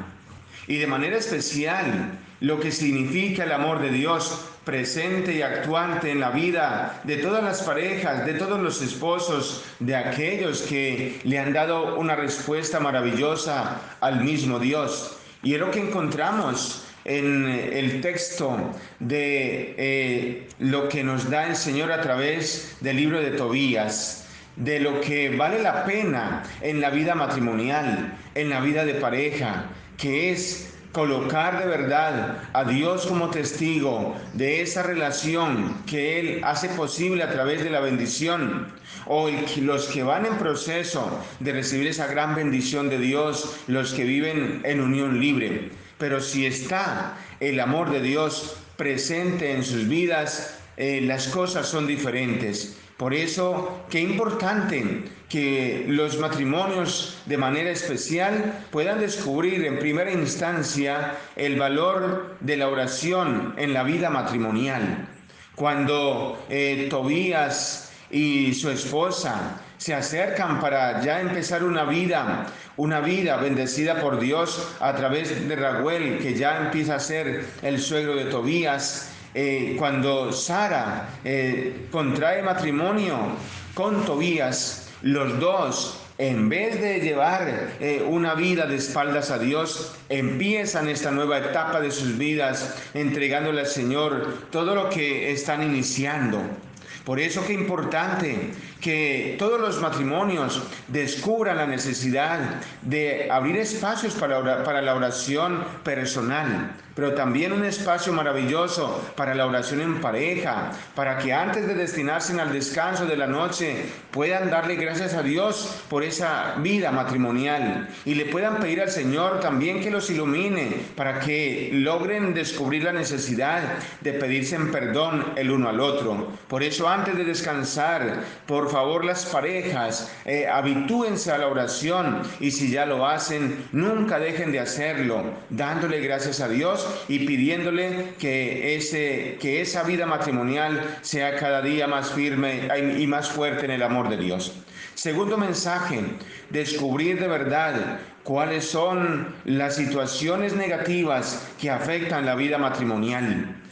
[SPEAKER 1] y de manera especial lo que significa el amor de Dios presente y actuante en la vida de todas las parejas, de todos los esposos, de aquellos que le han dado una respuesta maravillosa al mismo Dios. Y es lo que encontramos en el texto de eh, lo que nos da el Señor a través del libro de Tobías de lo que vale la pena en la vida matrimonial, en la vida de pareja, que es colocar de verdad a Dios como testigo de esa relación que Él hace posible a través de la bendición, o los que van en proceso de recibir esa gran bendición de Dios, los que viven en unión libre. Pero si está el amor de Dios presente en sus vidas, eh, las cosas son diferentes. Por eso, qué importante que los matrimonios de manera especial puedan descubrir en primera instancia el valor de la oración en la vida matrimonial. Cuando eh, Tobías y su esposa se acercan para ya empezar una vida, una vida bendecida por Dios a través de Raguel, que ya empieza a ser el suegro de Tobías, eh, cuando Sara eh, contrae matrimonio con Tobías, los dos, en vez de llevar eh, una vida de espaldas a Dios, empiezan esta nueva etapa de sus vidas entregándole al Señor todo lo que están iniciando. Por eso que importante que todos los matrimonios descubran la necesidad de abrir espacios para, para la oración personal, pero también un espacio maravilloso para la oración en pareja, para que antes de destinarse al descanso de la noche puedan darle gracias a Dios por esa vida matrimonial y le puedan pedir al Señor también que los ilumine para que logren descubrir la necesidad de pedirse en perdón el uno al otro. Por eso antes de descansar, por favor las parejas, eh, habitúense a la oración y si ya lo hacen, nunca dejen de hacerlo, dándole gracias a Dios y pidiéndole que, ese, que esa vida matrimonial sea cada día más firme y más fuerte en el amor de Dios. Segundo mensaje, descubrir de verdad cuáles son las situaciones negativas que afectan la vida matrimonial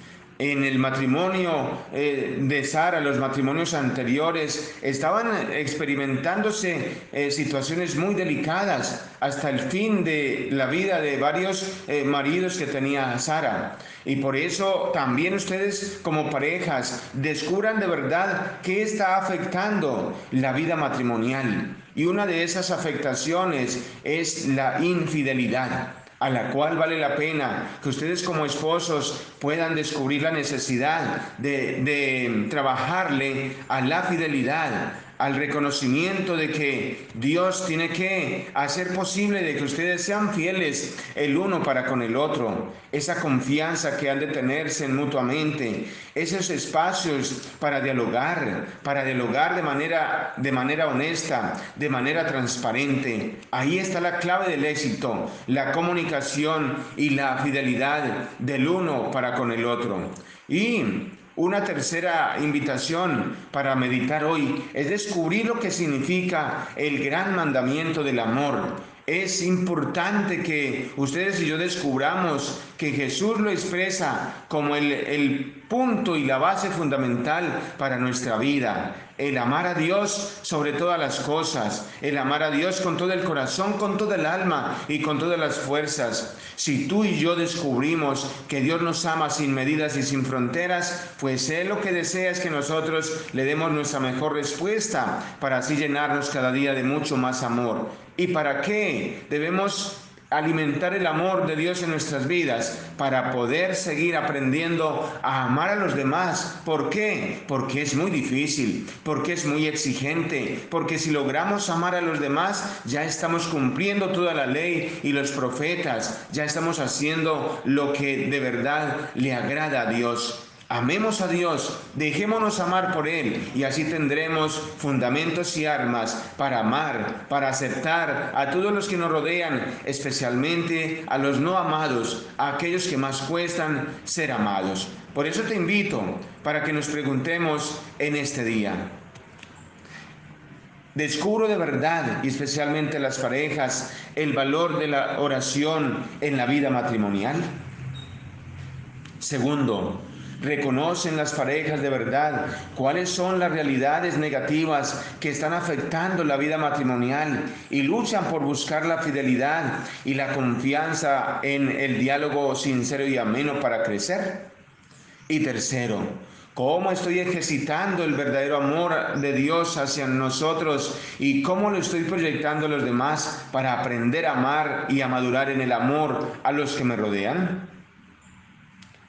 [SPEAKER 1] en el matrimonio eh, de Sara, los matrimonios anteriores, estaban experimentándose eh, situaciones muy delicadas hasta el fin de la vida de varios eh, maridos que tenía Sara. Y por eso también ustedes como parejas descubran de verdad qué está afectando la vida matrimonial. Y una de esas afectaciones es la infidelidad a la cual vale la pena que ustedes como esposos puedan descubrir la necesidad de, de trabajarle a la fidelidad, al reconocimiento de que Dios tiene que hacer posible de que ustedes sean fieles el uno para con el otro, esa confianza que han de tenerse mutuamente, esos espacios para dialogar, para dialogar de manera, de manera honesta, de manera transparente. Ahí está la clave del éxito, la comunicación y la fidelidad del uno para con el otro. Y una tercera invitación para meditar hoy es descubrir lo que significa el gran mandamiento del amor. Es importante que ustedes y yo descubramos que Jesús lo expresa como el, el punto y la base fundamental para nuestra vida el amar a Dios sobre todas las cosas, el amar a Dios con todo el corazón, con todo el alma y con todas las fuerzas. Si tú y yo descubrimos que Dios nos ama sin medidas y sin fronteras, pues Él lo que desea es que nosotros le demos nuestra mejor respuesta para así llenarnos cada día de mucho más amor. ¿Y para qué? Debemos alimentar el amor de Dios en nuestras vidas para poder seguir aprendiendo a amar a los demás. ¿Por qué? Porque es muy difícil, porque es muy exigente, porque si logramos amar a los demás ya estamos cumpliendo toda la ley y los profetas, ya estamos haciendo lo que de verdad le agrada a Dios. Amemos a Dios, dejémonos amar por Él y así tendremos fundamentos y armas para amar, para aceptar a todos los que nos rodean, especialmente a los no amados, a aquellos que más cuestan ser amados. Por eso te invito para que nos preguntemos en este día. Descubro de verdad, y especialmente las parejas, el valor de la oración en la vida matrimonial. Segundo, reconocen las parejas de verdad cuáles son las realidades negativas que están afectando la vida matrimonial y luchan por buscar la fidelidad y la confianza en el diálogo sincero y ameno para crecer. Y tercero, cómo estoy ejercitando el verdadero amor de Dios hacia nosotros y cómo lo estoy proyectando a los demás para aprender a amar y a madurar en el amor a los que me rodean.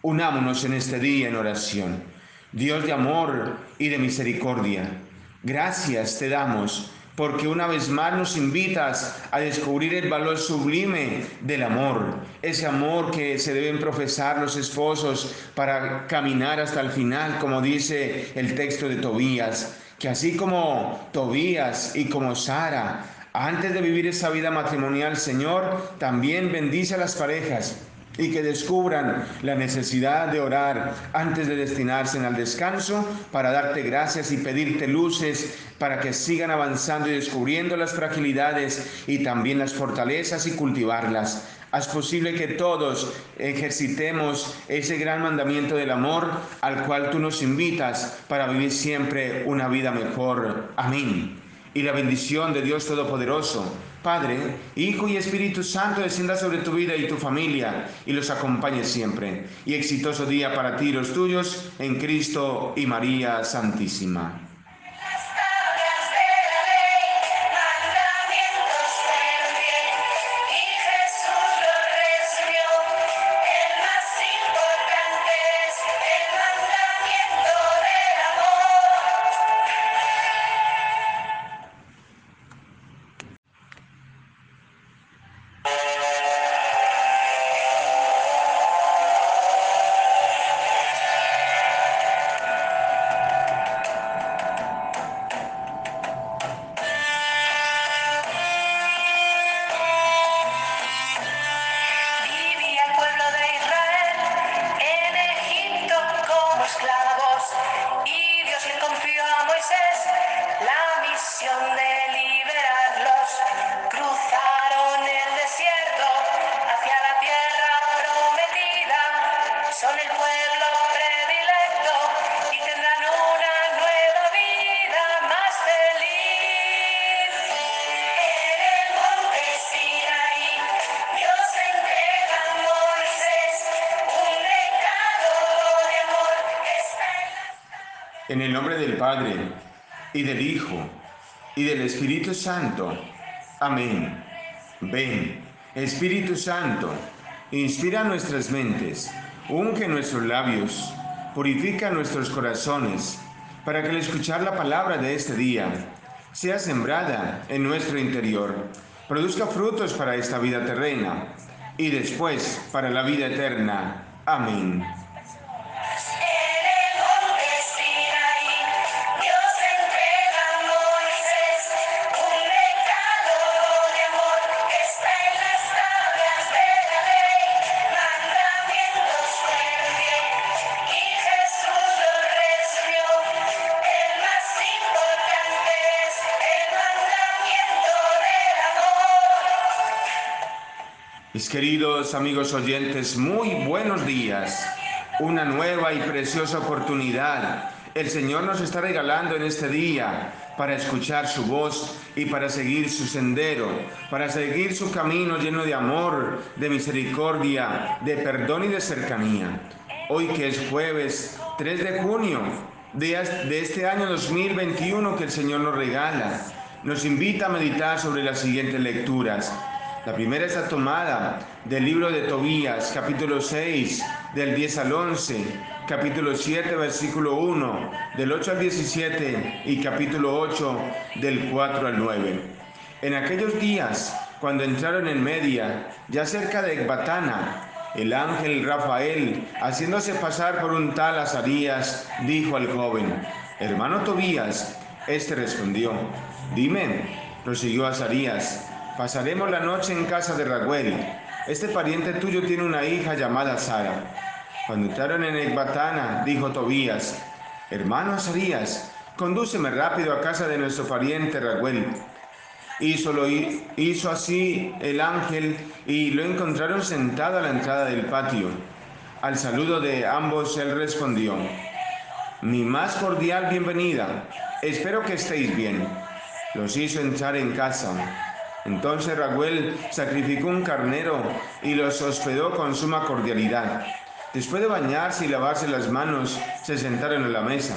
[SPEAKER 1] Unámonos en este día en oración. Dios de amor y de misericordia, gracias te damos porque una vez más nos invitas a descubrir el valor sublime del amor, ese amor que se deben profesar los esposos para caminar hasta el final, como dice el texto de Tobías, que así como Tobías y como Sara, antes de vivir esa vida matrimonial, Señor, también bendice a las parejas y que descubran la necesidad de orar antes de destinarse al descanso para darte gracias y pedirte luces para que sigan avanzando y descubriendo las fragilidades y también las fortalezas y cultivarlas. Haz posible que todos ejercitemos ese gran mandamiento del amor al cual tú nos invitas para vivir siempre una vida mejor. Amén. Y la bendición de Dios Todopoderoso, Padre, Hijo y Espíritu Santo descienda sobre tu vida y tu familia y los acompañe siempre. Y exitoso día para ti y los tuyos en Cristo y María Santísima. Santo. Amén. Ven, Espíritu Santo, inspira nuestras mentes, unge nuestros labios, purifica nuestros corazones, para que al escuchar la palabra de este día sea sembrada en nuestro interior, produzca frutos para esta vida terrena y después para la vida eterna. Amén. Amigos oyentes, muy buenos días. Una nueva y preciosa oportunidad. El Señor nos está regalando en este día para escuchar su voz y para seguir su sendero, para seguir su camino lleno de amor, de misericordia, de perdón y de cercanía. Hoy que es jueves 3 de junio de este año 2021 que el Señor nos regala, nos invita a meditar sobre las siguientes lecturas. La primera está tomada del libro de Tobías, capítulo 6, del 10 al 11, capítulo 7, versículo 1, del 8 al 17 y capítulo 8, del 4 al 9. En aquellos días, cuando entraron en Media, ya cerca de Ecbatana, el ángel Rafael, haciéndose pasar por un tal Azarías, dijo al joven, hermano Tobías, este respondió, dime, prosiguió Azarías, Pasaremos la noche en casa de Raguel. Este pariente tuyo tiene una hija llamada Sara. Cuando entraron en Ecbatana, dijo Tobías, hermano Azarías, condúceme rápido a casa de nuestro pariente Raguel. Hizo, hizo así el ángel y lo encontraron sentado a la entrada del patio. Al saludo de ambos él respondió, mi más cordial bienvenida, espero que estéis bien. Los hizo entrar en casa entonces Raguel sacrificó un carnero y los hospedó con suma cordialidad. Después de bañarse y lavarse las manos, se sentaron en la mesa.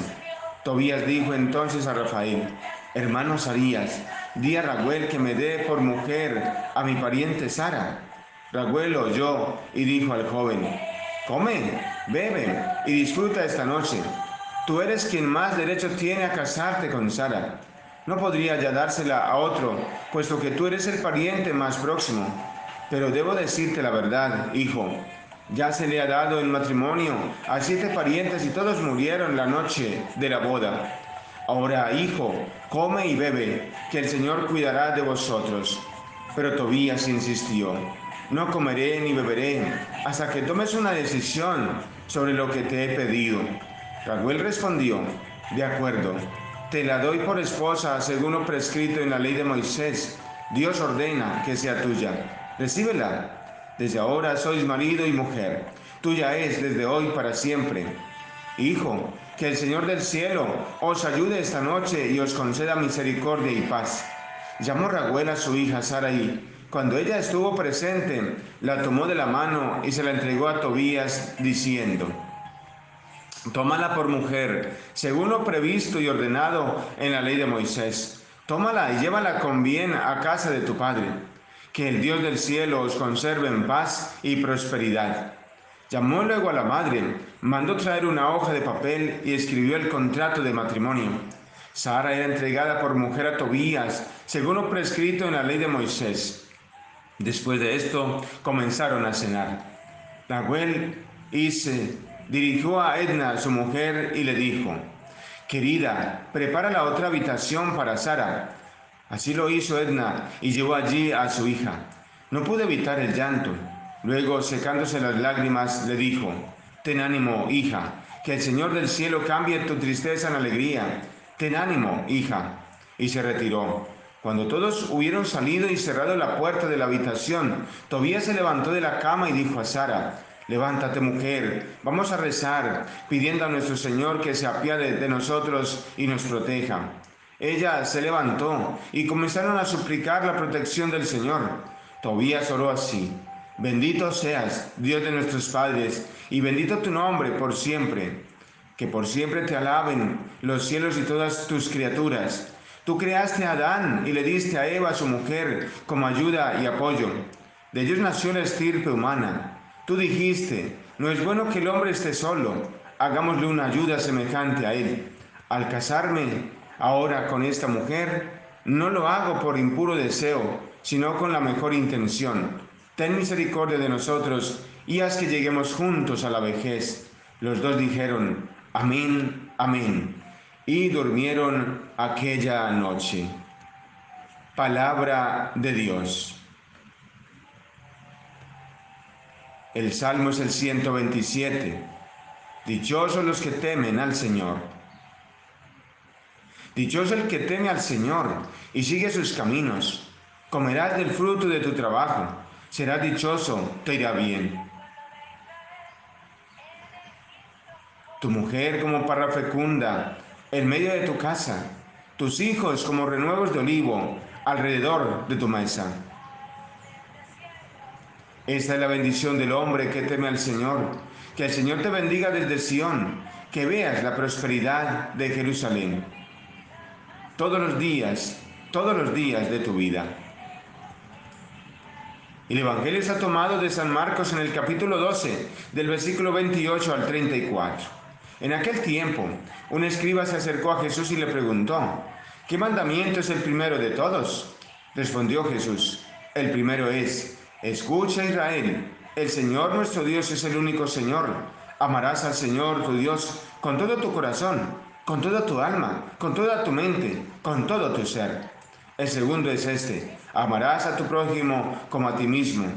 [SPEAKER 1] Tobías dijo entonces a Rafael, hermano Sarías, di a Raguel que me dé por mujer a mi pariente Sara. Raguel oyó y dijo al joven, come, bebe y disfruta esta noche. Tú eres quien más derecho tiene a casarte con Sara. No podría ya dársela a otro, puesto que tú eres el pariente más próximo. Pero debo decirte la verdad, hijo. Ya se le ha dado en matrimonio a siete parientes y todos murieron la noche de la boda. Ahora, hijo, come y bebe, que el Señor cuidará de vosotros. Pero Tobías insistió, no comeré ni beberé hasta que tomes una decisión sobre lo que te he pedido. Raguel respondió, de acuerdo, te la doy por esposa según lo prescrito en la ley de Moisés. Dios ordena que sea tuya. Recíbela. Desde ahora sois marido y mujer. Tuya es desde hoy para siempre. Hijo, que el Señor del cielo os ayude esta noche y os conceda misericordia y paz. Llamó Raguel a su hija Sarai. Cuando ella estuvo presente, la tomó de la mano y se la entregó a Tobías, diciendo, Tómala por mujer, según lo previsto y ordenado en la ley de Moisés. Tómala y llévala con bien a casa de tu padre. Que el Dios del cielo os conserve en paz y prosperidad. Llamó luego a la madre, mandó traer una hoja de papel y escribió el contrato de matrimonio. Sara era entregada por mujer a Tobías, según lo prescrito en la ley de Moisés. Después de esto comenzaron a cenar. Nahuel y se dirigió a Edna, su mujer, y le dijo, Querida, prepara la otra habitación para Sara. Así lo hizo Edna y llevó allí a su hija. No pude evitar el llanto. Luego, secándose las lágrimas, le dijo, Ten ánimo, hija, que el Señor del cielo cambie tu tristeza en alegría. Ten ánimo, hija. Y se retiró. Cuando todos hubieron salido y cerrado la puerta de la habitación, Tobías se levantó de la cama y dijo a Sara, Levántate mujer, vamos a rezar, pidiendo a nuestro Señor que se apiade de nosotros y nos proteja. Ella se levantó y comenzaron a suplicar la protección del Señor. Tobías oró así, bendito seas, Dios de nuestros padres, y bendito tu nombre por siempre. Que por siempre te alaben los cielos y todas tus criaturas. Tú creaste a Adán y le diste a Eva, su mujer, como ayuda y apoyo. De ellos nació la estirpe humana Tú dijiste, no es bueno que el hombre esté solo, hagámosle una ayuda semejante a él. Al casarme ahora con esta mujer, no lo hago por impuro deseo, sino con la mejor intención. Ten misericordia de nosotros y haz que lleguemos juntos a la vejez. Los dos dijeron, amén, amén, y durmieron aquella noche. Palabra de Dios. El salmo es el 127. Dichosos los que temen al Señor. Dichoso el que teme al Señor y sigue sus caminos. Comerás del fruto de tu trabajo. Serás dichoso, te irá bien. Tu mujer como parra fecunda en medio de tu casa. Tus hijos como renuevos de olivo alrededor de tu mesa. Esta es la bendición del hombre que teme al Señor. Que el Señor te bendiga desde Sión, que veas la prosperidad de Jerusalén. Todos los días, todos los días de tu vida. El Evangelio está tomado de San Marcos en el capítulo 12, del versículo 28 al 34. En aquel tiempo, un escriba se acercó a Jesús y le preguntó, ¿qué mandamiento es el primero de todos? Respondió Jesús, el primero es, Escucha Israel, el Señor nuestro Dios es el único Señor. Amarás al Señor tu Dios con todo tu corazón, con toda tu alma, con toda tu mente, con todo tu ser. El segundo es este, amarás a tu prójimo como a ti mismo.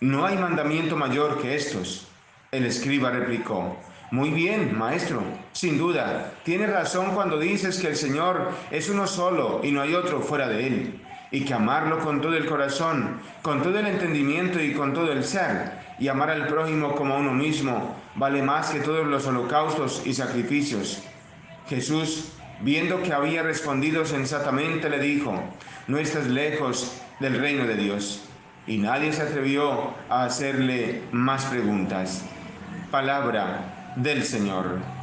[SPEAKER 1] No hay mandamiento mayor que estos. El escriba replicó, muy bien, maestro, sin duda, tienes razón cuando dices que el Señor es uno solo y no hay otro fuera de él y que amarlo con todo el corazón, con todo el entendimiento y con todo el ser, y amar al prójimo como a uno mismo, vale más que todos los holocaustos y sacrificios. Jesús, viendo que había respondido sensatamente, le dijo, no estás lejos del reino de Dios. Y nadie se atrevió a hacerle más preguntas. Palabra del Señor.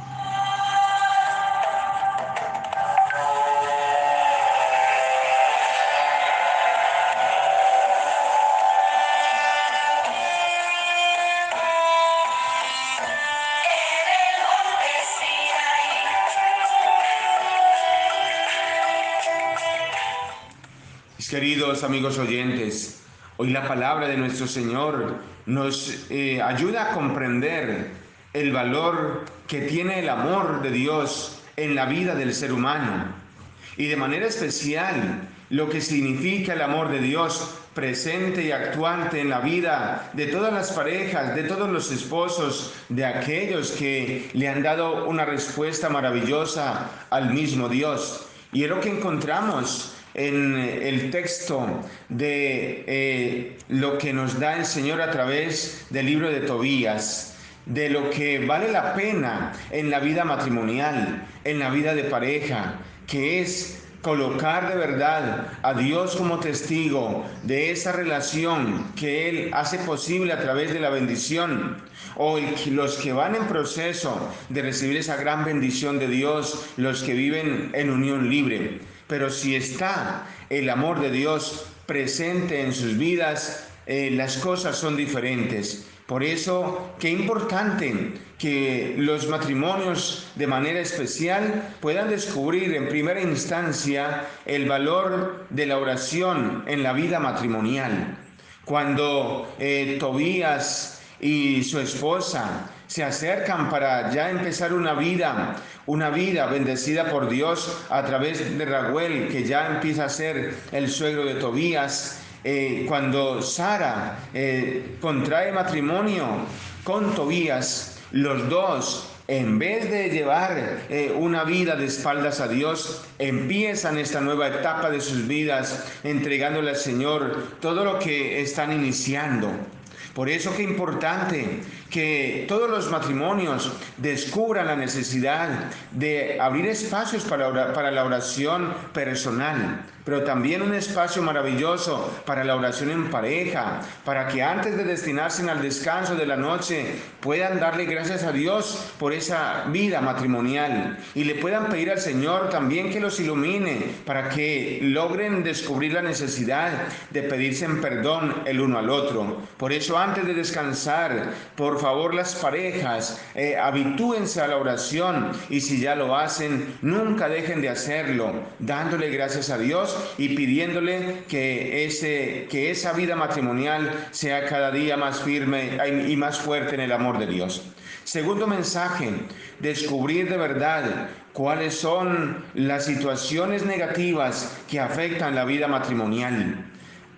[SPEAKER 1] Amigos oyentes, hoy la palabra de nuestro Señor nos eh, ayuda a comprender el valor que tiene el amor de Dios en la vida del ser humano y de manera especial lo que significa el amor de Dios presente y actuante en la vida de todas las parejas, de todos los esposos, de aquellos que le han dado una respuesta maravillosa al mismo Dios. Y es lo que encontramos en el texto de eh, lo que nos da el Señor a través del libro de Tobías, de lo que vale la pena en la vida matrimonial, en la vida de pareja, que es colocar de verdad a Dios como testigo de esa relación que Él hace posible a través de la bendición, o los que van en proceso de recibir esa gran bendición de Dios, los que viven en unión libre. Pero si está el amor de Dios presente en sus vidas, eh, las cosas son diferentes. Por eso, qué importante que los matrimonios de manera especial puedan descubrir en primera instancia el valor de la oración en la vida matrimonial. Cuando eh, Tobías y su esposa se acercan para ya empezar una vida, una vida bendecida por Dios a través de Raguel, que ya empieza a ser el suegro de Tobías, eh, cuando Sara eh, contrae matrimonio con Tobías, los dos en vez de llevar eh, una vida de espaldas a Dios, empiezan esta nueva etapa de sus vidas entregándole al Señor todo lo que están iniciando. Por eso que importante que todos los matrimonios descubran la necesidad de abrir espacios para, para la oración personal, pero también un espacio maravilloso para la oración en pareja, para que antes de destinarse al descanso de la noche puedan darle gracias a Dios por esa vida matrimonial y le puedan pedir al Señor también que los ilumine para que logren descubrir la necesidad de pedirse en perdón el uno al otro. Por eso antes de descansar, por favor las parejas, eh, habitúense a la oración y si ya lo hacen, nunca dejen de hacerlo, dándole gracias a Dios y pidiéndole que, ese, que esa vida matrimonial sea cada día más firme y más fuerte en el amor de Dios. Segundo mensaje, descubrir de verdad cuáles son las situaciones negativas que afectan la vida matrimonial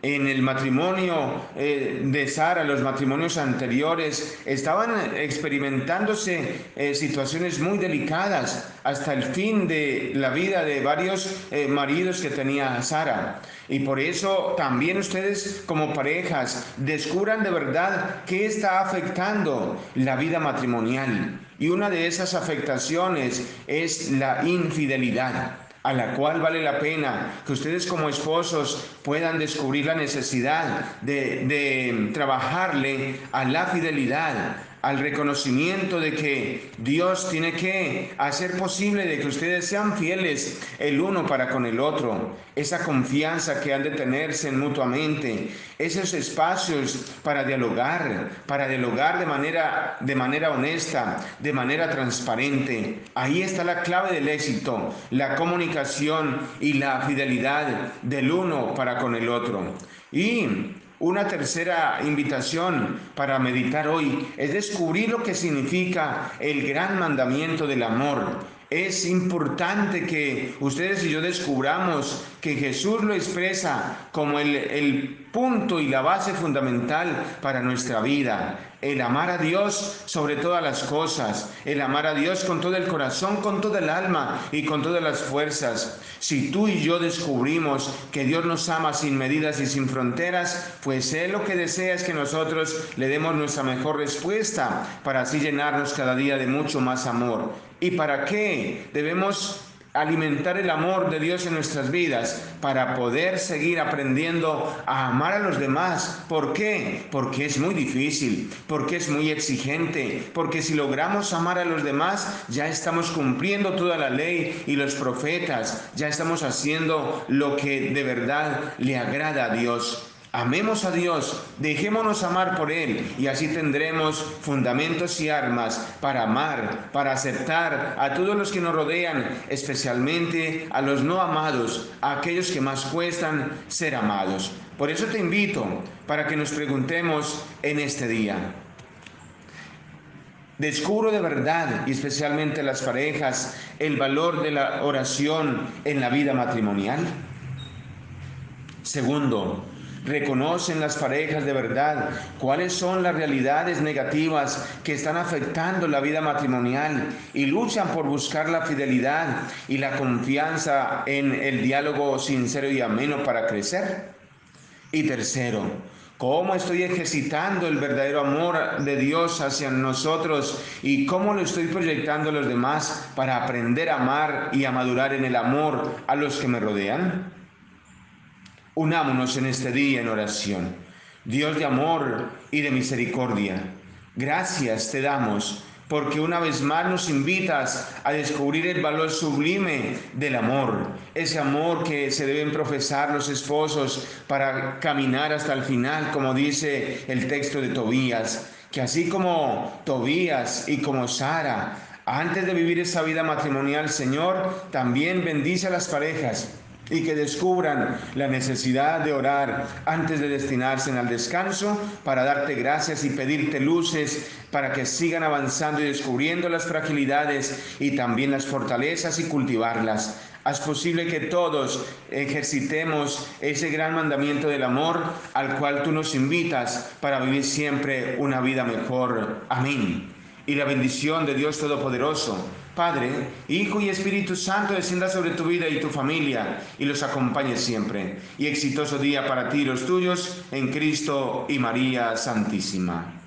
[SPEAKER 1] en el matrimonio eh, de Sara, los matrimonios anteriores, estaban experimentándose eh, situaciones muy delicadas hasta el fin de la vida de varios eh, maridos que tenía Sara. Y por eso también ustedes como parejas descubran de verdad qué está afectando la vida matrimonial. Y una de esas afectaciones es la infidelidad a la cual vale la pena que ustedes como esposos puedan descubrir la necesidad de, de trabajarle a la fidelidad, al reconocimiento de que Dios tiene que hacer posible de que ustedes sean fieles el uno para con el otro, esa confianza que han de tenerse mutuamente, esos espacios para dialogar, para dialogar de manera, de manera honesta, de manera transparente. Ahí está la clave del éxito, la comunicación y la fidelidad del uno para con el otro. Y una tercera invitación para meditar hoy es descubrir lo que significa el gran mandamiento del amor. Es importante que ustedes y yo descubramos que Jesús lo expresa como el, el punto y la base fundamental para nuestra vida el amar a Dios sobre todas las cosas, el amar a Dios con todo el corazón, con todo el alma y con todas las fuerzas. Si tú y yo descubrimos que Dios nos ama sin medidas y sin fronteras, pues Él lo que desea es que nosotros le demos nuestra mejor respuesta para así llenarnos cada día de mucho más amor. ¿Y para qué? Debemos alimentar el amor de Dios en nuestras vidas para poder seguir aprendiendo a amar a los demás. ¿Por qué? Porque es muy difícil, porque es muy exigente, porque si logramos amar a los demás ya estamos cumpliendo toda la ley y los profetas, ya estamos haciendo lo que de verdad le agrada a Dios. Amemos a Dios, dejémonos amar por Él y así tendremos fundamentos y armas para amar, para aceptar a todos los que nos rodean, especialmente a los no amados, a aquellos que más cuestan ser amados. Por eso te invito para que nos preguntemos en este día. Descubro de verdad, y especialmente las parejas, el valor de la oración en la vida matrimonial. Segundo, reconocen las parejas de verdad cuáles son las realidades negativas que están afectando la vida matrimonial y luchan por buscar la fidelidad y la confianza en el diálogo sincero y ameno para crecer. Y tercero, cómo estoy ejercitando el verdadero amor de Dios hacia nosotros y cómo lo estoy proyectando a los demás para aprender a amar y a madurar en el amor a los que me rodean. Unámonos en este día en oración. Dios de amor y de misericordia, gracias te damos porque una vez más nos invitas a descubrir el valor sublime del amor, ese amor que se deben profesar los esposos para caminar hasta el final, como dice el texto de Tobías, que así como Tobías y como Sara, antes de vivir esa vida matrimonial, Señor, también bendice a las parejas y que descubran la necesidad de orar antes de destinarse al descanso para darte gracias y pedirte luces para que sigan avanzando y descubriendo las fragilidades y también las fortalezas y cultivarlas. Haz posible que todos ejercitemos ese gran mandamiento del amor al cual tú nos invitas para vivir siempre una vida mejor. Amén y la bendición de Dios Todopoderoso, Padre, Hijo y Espíritu Santo descienda sobre tu vida y tu familia y los acompañe siempre. Y exitoso día para ti y los tuyos en Cristo y María Santísima.